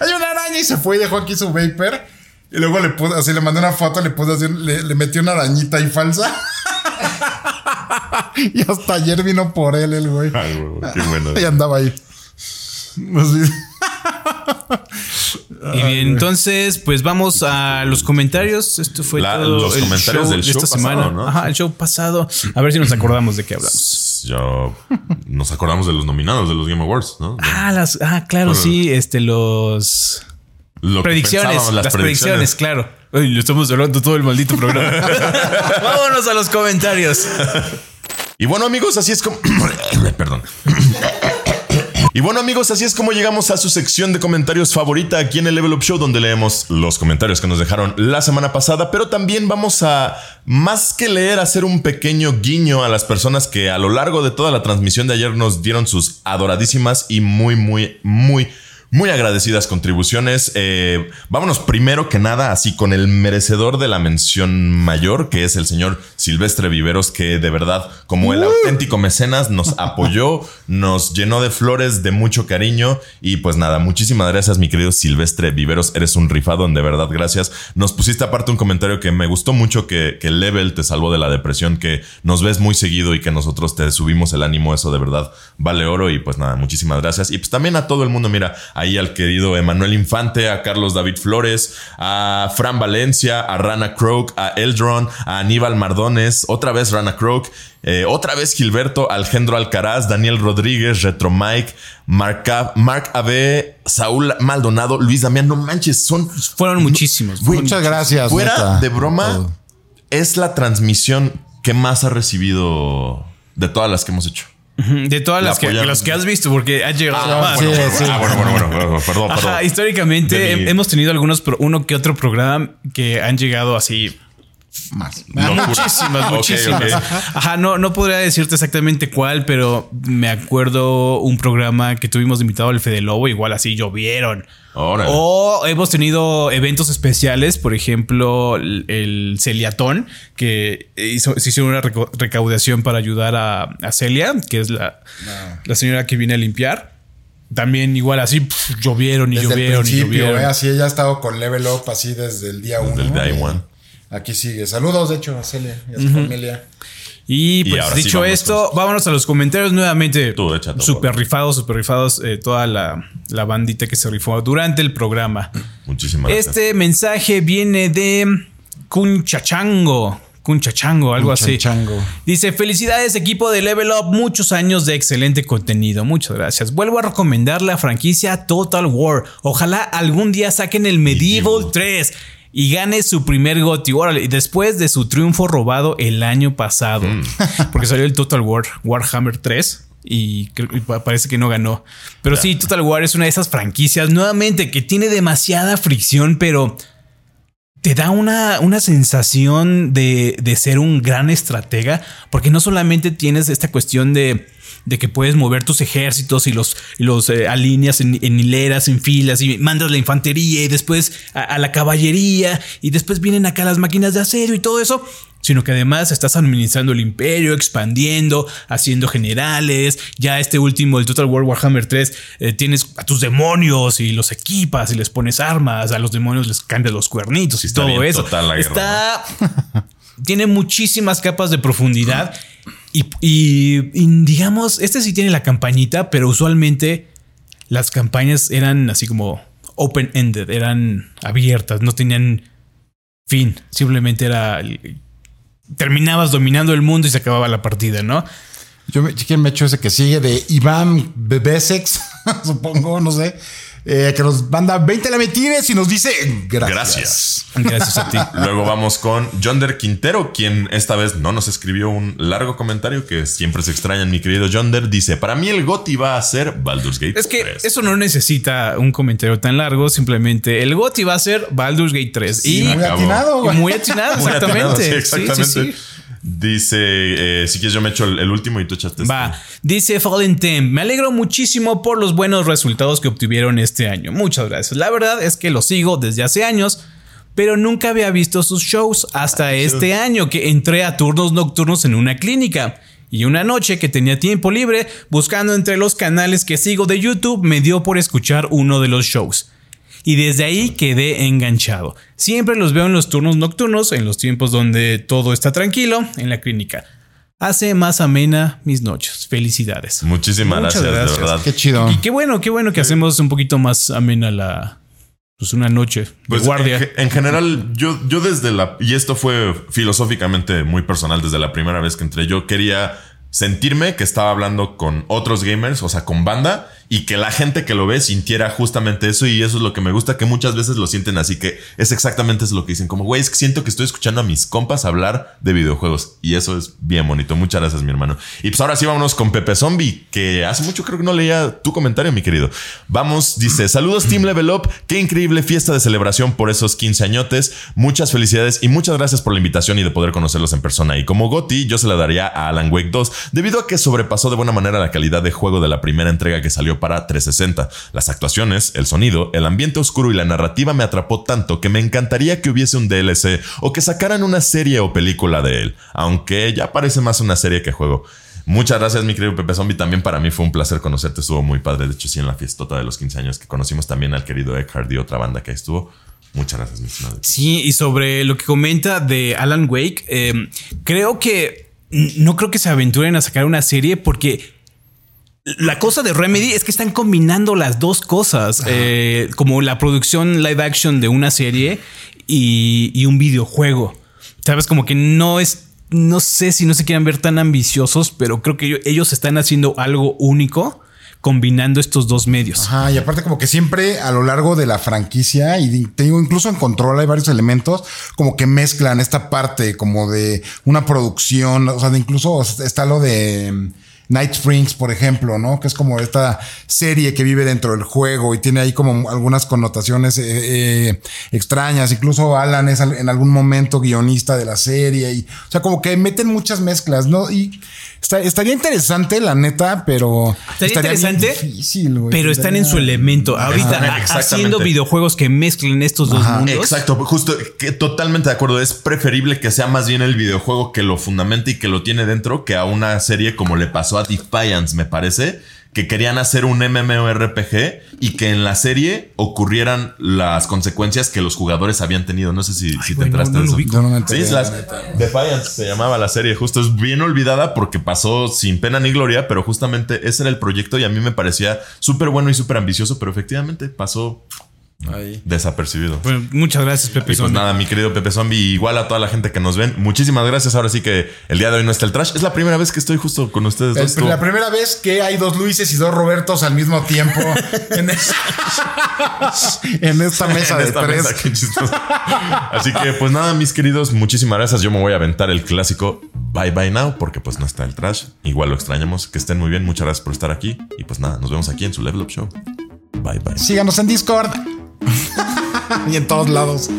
Hay una araña y se fue y dejó aquí su vapor. Y luego le puse, así le mandé una foto, le puse así, le, le metí una arañita ahí falsa. y hasta ayer vino por él el güey. Ay, güey, qué bueno. Y andaba ahí. Así. Y bien, entonces, pues vamos a los comentarios. Esto fue La- todo los el comentarios show del de esta show pasado, semana. ¿no? Ajá, el show pasado. A ver si nos acordamos de qué hablamos. Yo nos acordamos de los nominados de los Game Awards, ¿no? Ah, las, ah, claro, Bueno. sí, este, los Lo predicciones, las, predicciones, claro. Uy, lo estamos hablando todo el maldito programa. Vámonos a los comentarios. Y bueno, amigos, así es como. Perdón. Y bueno, amigos, así es como llegamos a su sección de comentarios favorita aquí en el Level Up Show, donde leemos los comentarios que nos dejaron la semana pasada, pero también vamos a, más que leer, hacer un pequeño guiño a las personas que a lo largo de toda la transmisión de ayer nos dieron sus adoradísimas y muy, muy, muy, muy agradecidas contribuciones. Eh, vámonos primero que nada, así con el merecedor de la mención mayor, que es el señor Silvestre Viveros, que de verdad, como el auténtico mecenas, nos apoyó, nos llenó de flores, de mucho cariño. Y pues nada, muchísimas gracias, mi querido Silvestre Viveros. Eres un rifado, de verdad, gracias. Nos pusiste aparte un comentario que me gustó mucho, que, que Level te salvó de la depresión, que nos ves muy seguido y que nosotros te subimos el ánimo. Eso de verdad vale oro. Y pues nada, muchísimas gracias. Y pues también a todo el mundo, mira, ahí al querido Emanuel Infante, a Carlos David Flores, a Fran Valencia, a Rana Croak, a Eldron, a Aníbal Mardones, otra vez Rana Croak, eh, otra vez Gilberto, Alejandro Alcaraz, Daniel Rodríguez, Retro Mike, Mark, A- Mark AB, Saúl Maldonado, Luis Damián, no manches, son Fueron muchísimos. Güey, Muchas gracias. Fuera neta. de broma, es la transmisión que más ha recibido de todas las que hemos hecho. De todas La las que, las que has visto, porque ha llegado Ah, más. sí, bueno, sí. ah, bueno, bueno, bueno, bueno, perdón, perdón. Ajá, históricamente mi- hemos tenido algunos, pro- uno que otro programa que han llegado así. Más. Locura. Muchísimas, muchísimas. Ajá, no, no podría decirte exactamente cuál, pero me acuerdo un programa que tuvimos de invitado al Fede Lobo, igual así llovieron. Órale. O hemos tenido eventos especiales, por ejemplo, el, el Celiatón, que hizo, se hizo una recaudación para ayudar a, a Celia, que es la, la señora que viene a limpiar. También igual así llovieron y Desde el llovieron y principio, llovieron. eh, así ella ha estado con Level Up así desde el día uno. Desde el day Y one. Aquí sigue. Saludos, de hecho, a Celia y a su familia. Y pues dicho esto, vámonos a los comentarios nuevamente. Tú, échate, super por rifados, super rifados, eh, toda la, la bandita que se rifó durante el programa. Muchísimas gracias. Este mensaje viene de Cunchachango. Cunchachango, algo así. Cunchachango. Dice: Felicidades, equipo de Level Up. Muchos años de excelente contenido. Muchas gracias. Vuelvo a recomendar la franquicia Total War. Ojalá algún día saquen el Medieval Medieval. 3 y gane su primer GOTY. Órale, y después de su triunfo robado el año pasado. Mm. Porque salió el Total War Warhammer 3 y, parece que no ganó. Pero sí, Total War es una de esas franquicias nuevamente que tiene demasiada fricción, pero te da una, una sensación de, de ser un gran estratega, porque no solamente tienes esta cuestión de, de que puedes mover tus ejércitos y los, y los eh, alineas en, en hileras, en filas, y mandas la infantería y después a, a la caballería, y después vienen acá las máquinas de acero y todo eso, sino que además estás administrando el imperio, expandiendo, haciendo generales. Ya este último, el Total War Warhammer 3, eh, tienes a tus demonios y los equipas y les pones armas, a los demonios les cambias los cuernitos y está todo eso. total la guerra, está. tiene muchísimas capas de profundidad y, digamos, este sí tiene la campañita, pero usualmente las campañas eran así como open-ended, eran abiertas, no tenían fin, simplemente era terminabas dominando el mundo y se acababa la partida, ¿no? Yo me, ¿quién me echo ese que sigue de Iván Bebesex, supongo, no sé. Eh, que nos manda 20 lametines y nos dice gracias. Gracias. Gracias a ti. Luego vamos con Yonder Quintero, quien esta vez no nos escribió un largo comentario que siempre se extraña, mi querido Yonder. Dice: Para mí el GOTI va a ser Baldur's Gate. Es que 3". eso no necesita un comentario tan largo, simplemente el GOTY va a ser Baldur's Gate 3. y Muy atinado, güey. muy atinado, Muy atinado, exactamente. sí, Sí, exactamente. sí, sí. Dice: eh, Si quieres, yo me echo el, el último y tú echaste este. Va, dice Fallen Temp, me alegro muchísimo por los buenos resultados que obtuvieron este año. Muchas gracias. La verdad es que lo sigo desde hace años, pero nunca había visto sus shows hasta este año que entré a turnos nocturnos en una clínica. Y una noche que tenía tiempo libre, buscando entre los canales que sigo de YouTube, me dio por escuchar uno de los shows. Y desde ahí quedé enganchado. Siempre los veo en los turnos nocturnos, en los tiempos donde todo está tranquilo, en la clínica. Hace más amena mis noches. Felicidades. Muchísimas gracias, gracias. de verdad. Qué chido. Y qué bueno, qué bueno que hacemos un poquito más amena la. Pues una noche de Pues guardia. En, en general, yo, yo desde la. Y esto fue filosóficamente muy personal desde la primera vez que entré. Yo quería sentirme que estaba hablando con otros gamers, o sea, con banda, y que la gente que lo ve sintiera justamente eso. Y eso es lo que me gusta, que muchas veces lo sienten así, que es exactamente eso lo que dicen. Como, güey, es siento que estoy escuchando a mis compas hablar de videojuegos. Y eso es bien bonito. Muchas gracias, mi hermano. Y pues ahora sí, vámonos con Pepe Zombie, que hace mucho creo que no leía tu comentario, mi querido. Vamos, dice, saludos Team Level Up, qué increíble fiesta de celebración por esos 15 añotes. Muchas felicidades y muchas gracias por la invitación y de poder conocerlos en persona. Y como Goti, yo se la daría a Alan Wake 2, debido a que sobrepasó de buena manera la calidad de juego de la primera entrega que salió para 360. Las actuaciones, el sonido, el ambiente oscuro y la narrativa me atrapó tanto que me encantaría que hubiese un DLC o que sacaran una serie o película de él, aunque ya parece más una serie que juego. Muchas gracias, mi querido Pepe Zombie. También para mí fue un placer conocerte. Estuvo muy padre. De hecho, sí, en la fiestota de los 15 años que conocimos también al querido Eckhard y otra banda que estuvo. Muchas gracias, mi estimado. Sí, y sobre lo que comenta de Alan Wake, eh, creo que no creo que se aventuren a sacar una serie porque la cosa de Remedy es que están combinando las dos cosas, eh, como la producción live action de una serie y, y un videojuego. Sabes, como que no es, no sé si no se quieran ver tan ambiciosos, pero creo que ello- ellos están haciendo algo único combinando estos dos medios. Ajá, y aparte como que siempre a lo largo de la franquicia y te digo, incluso en control hay varios elementos como que mezclan esta parte como de una producción, o sea, de incluso está lo de Night Springs, por ejemplo, ¿no? Que es como esta serie que vive dentro del juego y tiene ahí como algunas connotaciones eh, eh, extrañas. Incluso Alan es en algún momento guionista de la serie y, o sea, como que meten muchas mezclas, ¿no? Y está- estaría interesante, la neta, pero Estaría interesante, difícil, pero están en su elemento. Ahorita Ajá, haciendo videojuegos que mezclen estos dos mundos. Exacto, justo, que totalmente de acuerdo. Es preferible que sea más bien el videojuego que lo fundamenta y que lo tiene dentro que a una serie como le pasó a Defiance, me parece, que querían hacer un MMORPG y que en la serie ocurrieran las consecuencias que los jugadores habían tenido. No sé si, si te güey, no, enteraste no de eso. no Sí, enteré, las-. Defiance se llamaba la serie, justo es bien olvidada porque pasó sin pena ni gloria, pero justamente ese era el proyecto y a mí me parecía súper bueno y súper ambicioso, pero efectivamente pasó desapercibido. Bueno, muchas gracias, Pepe. Y pues Zombie. nada, mi querido Pepe Zombie, igual a toda la gente que nos ven, muchísimas gracias. Ahora sí que el día de hoy no está el trash. Es la primera vez que estoy justo con ustedes dos. Es la primera vez que hay dos Luises y dos Robertos al mismo tiempo en, es- en esta mesa En de esta tres. mesa. Así que pues nada, mis queridos, muchísimas gracias. Yo me voy a aventar el clásico Bye Bye Now porque pues no está el trash. Igual lo extrañamos. Que estén muy bien. Muchas gracias por estar aquí. Y pues nada, nos vemos aquí en su Level Up Show. Bye bye. Síganos en Discord y en todos lados.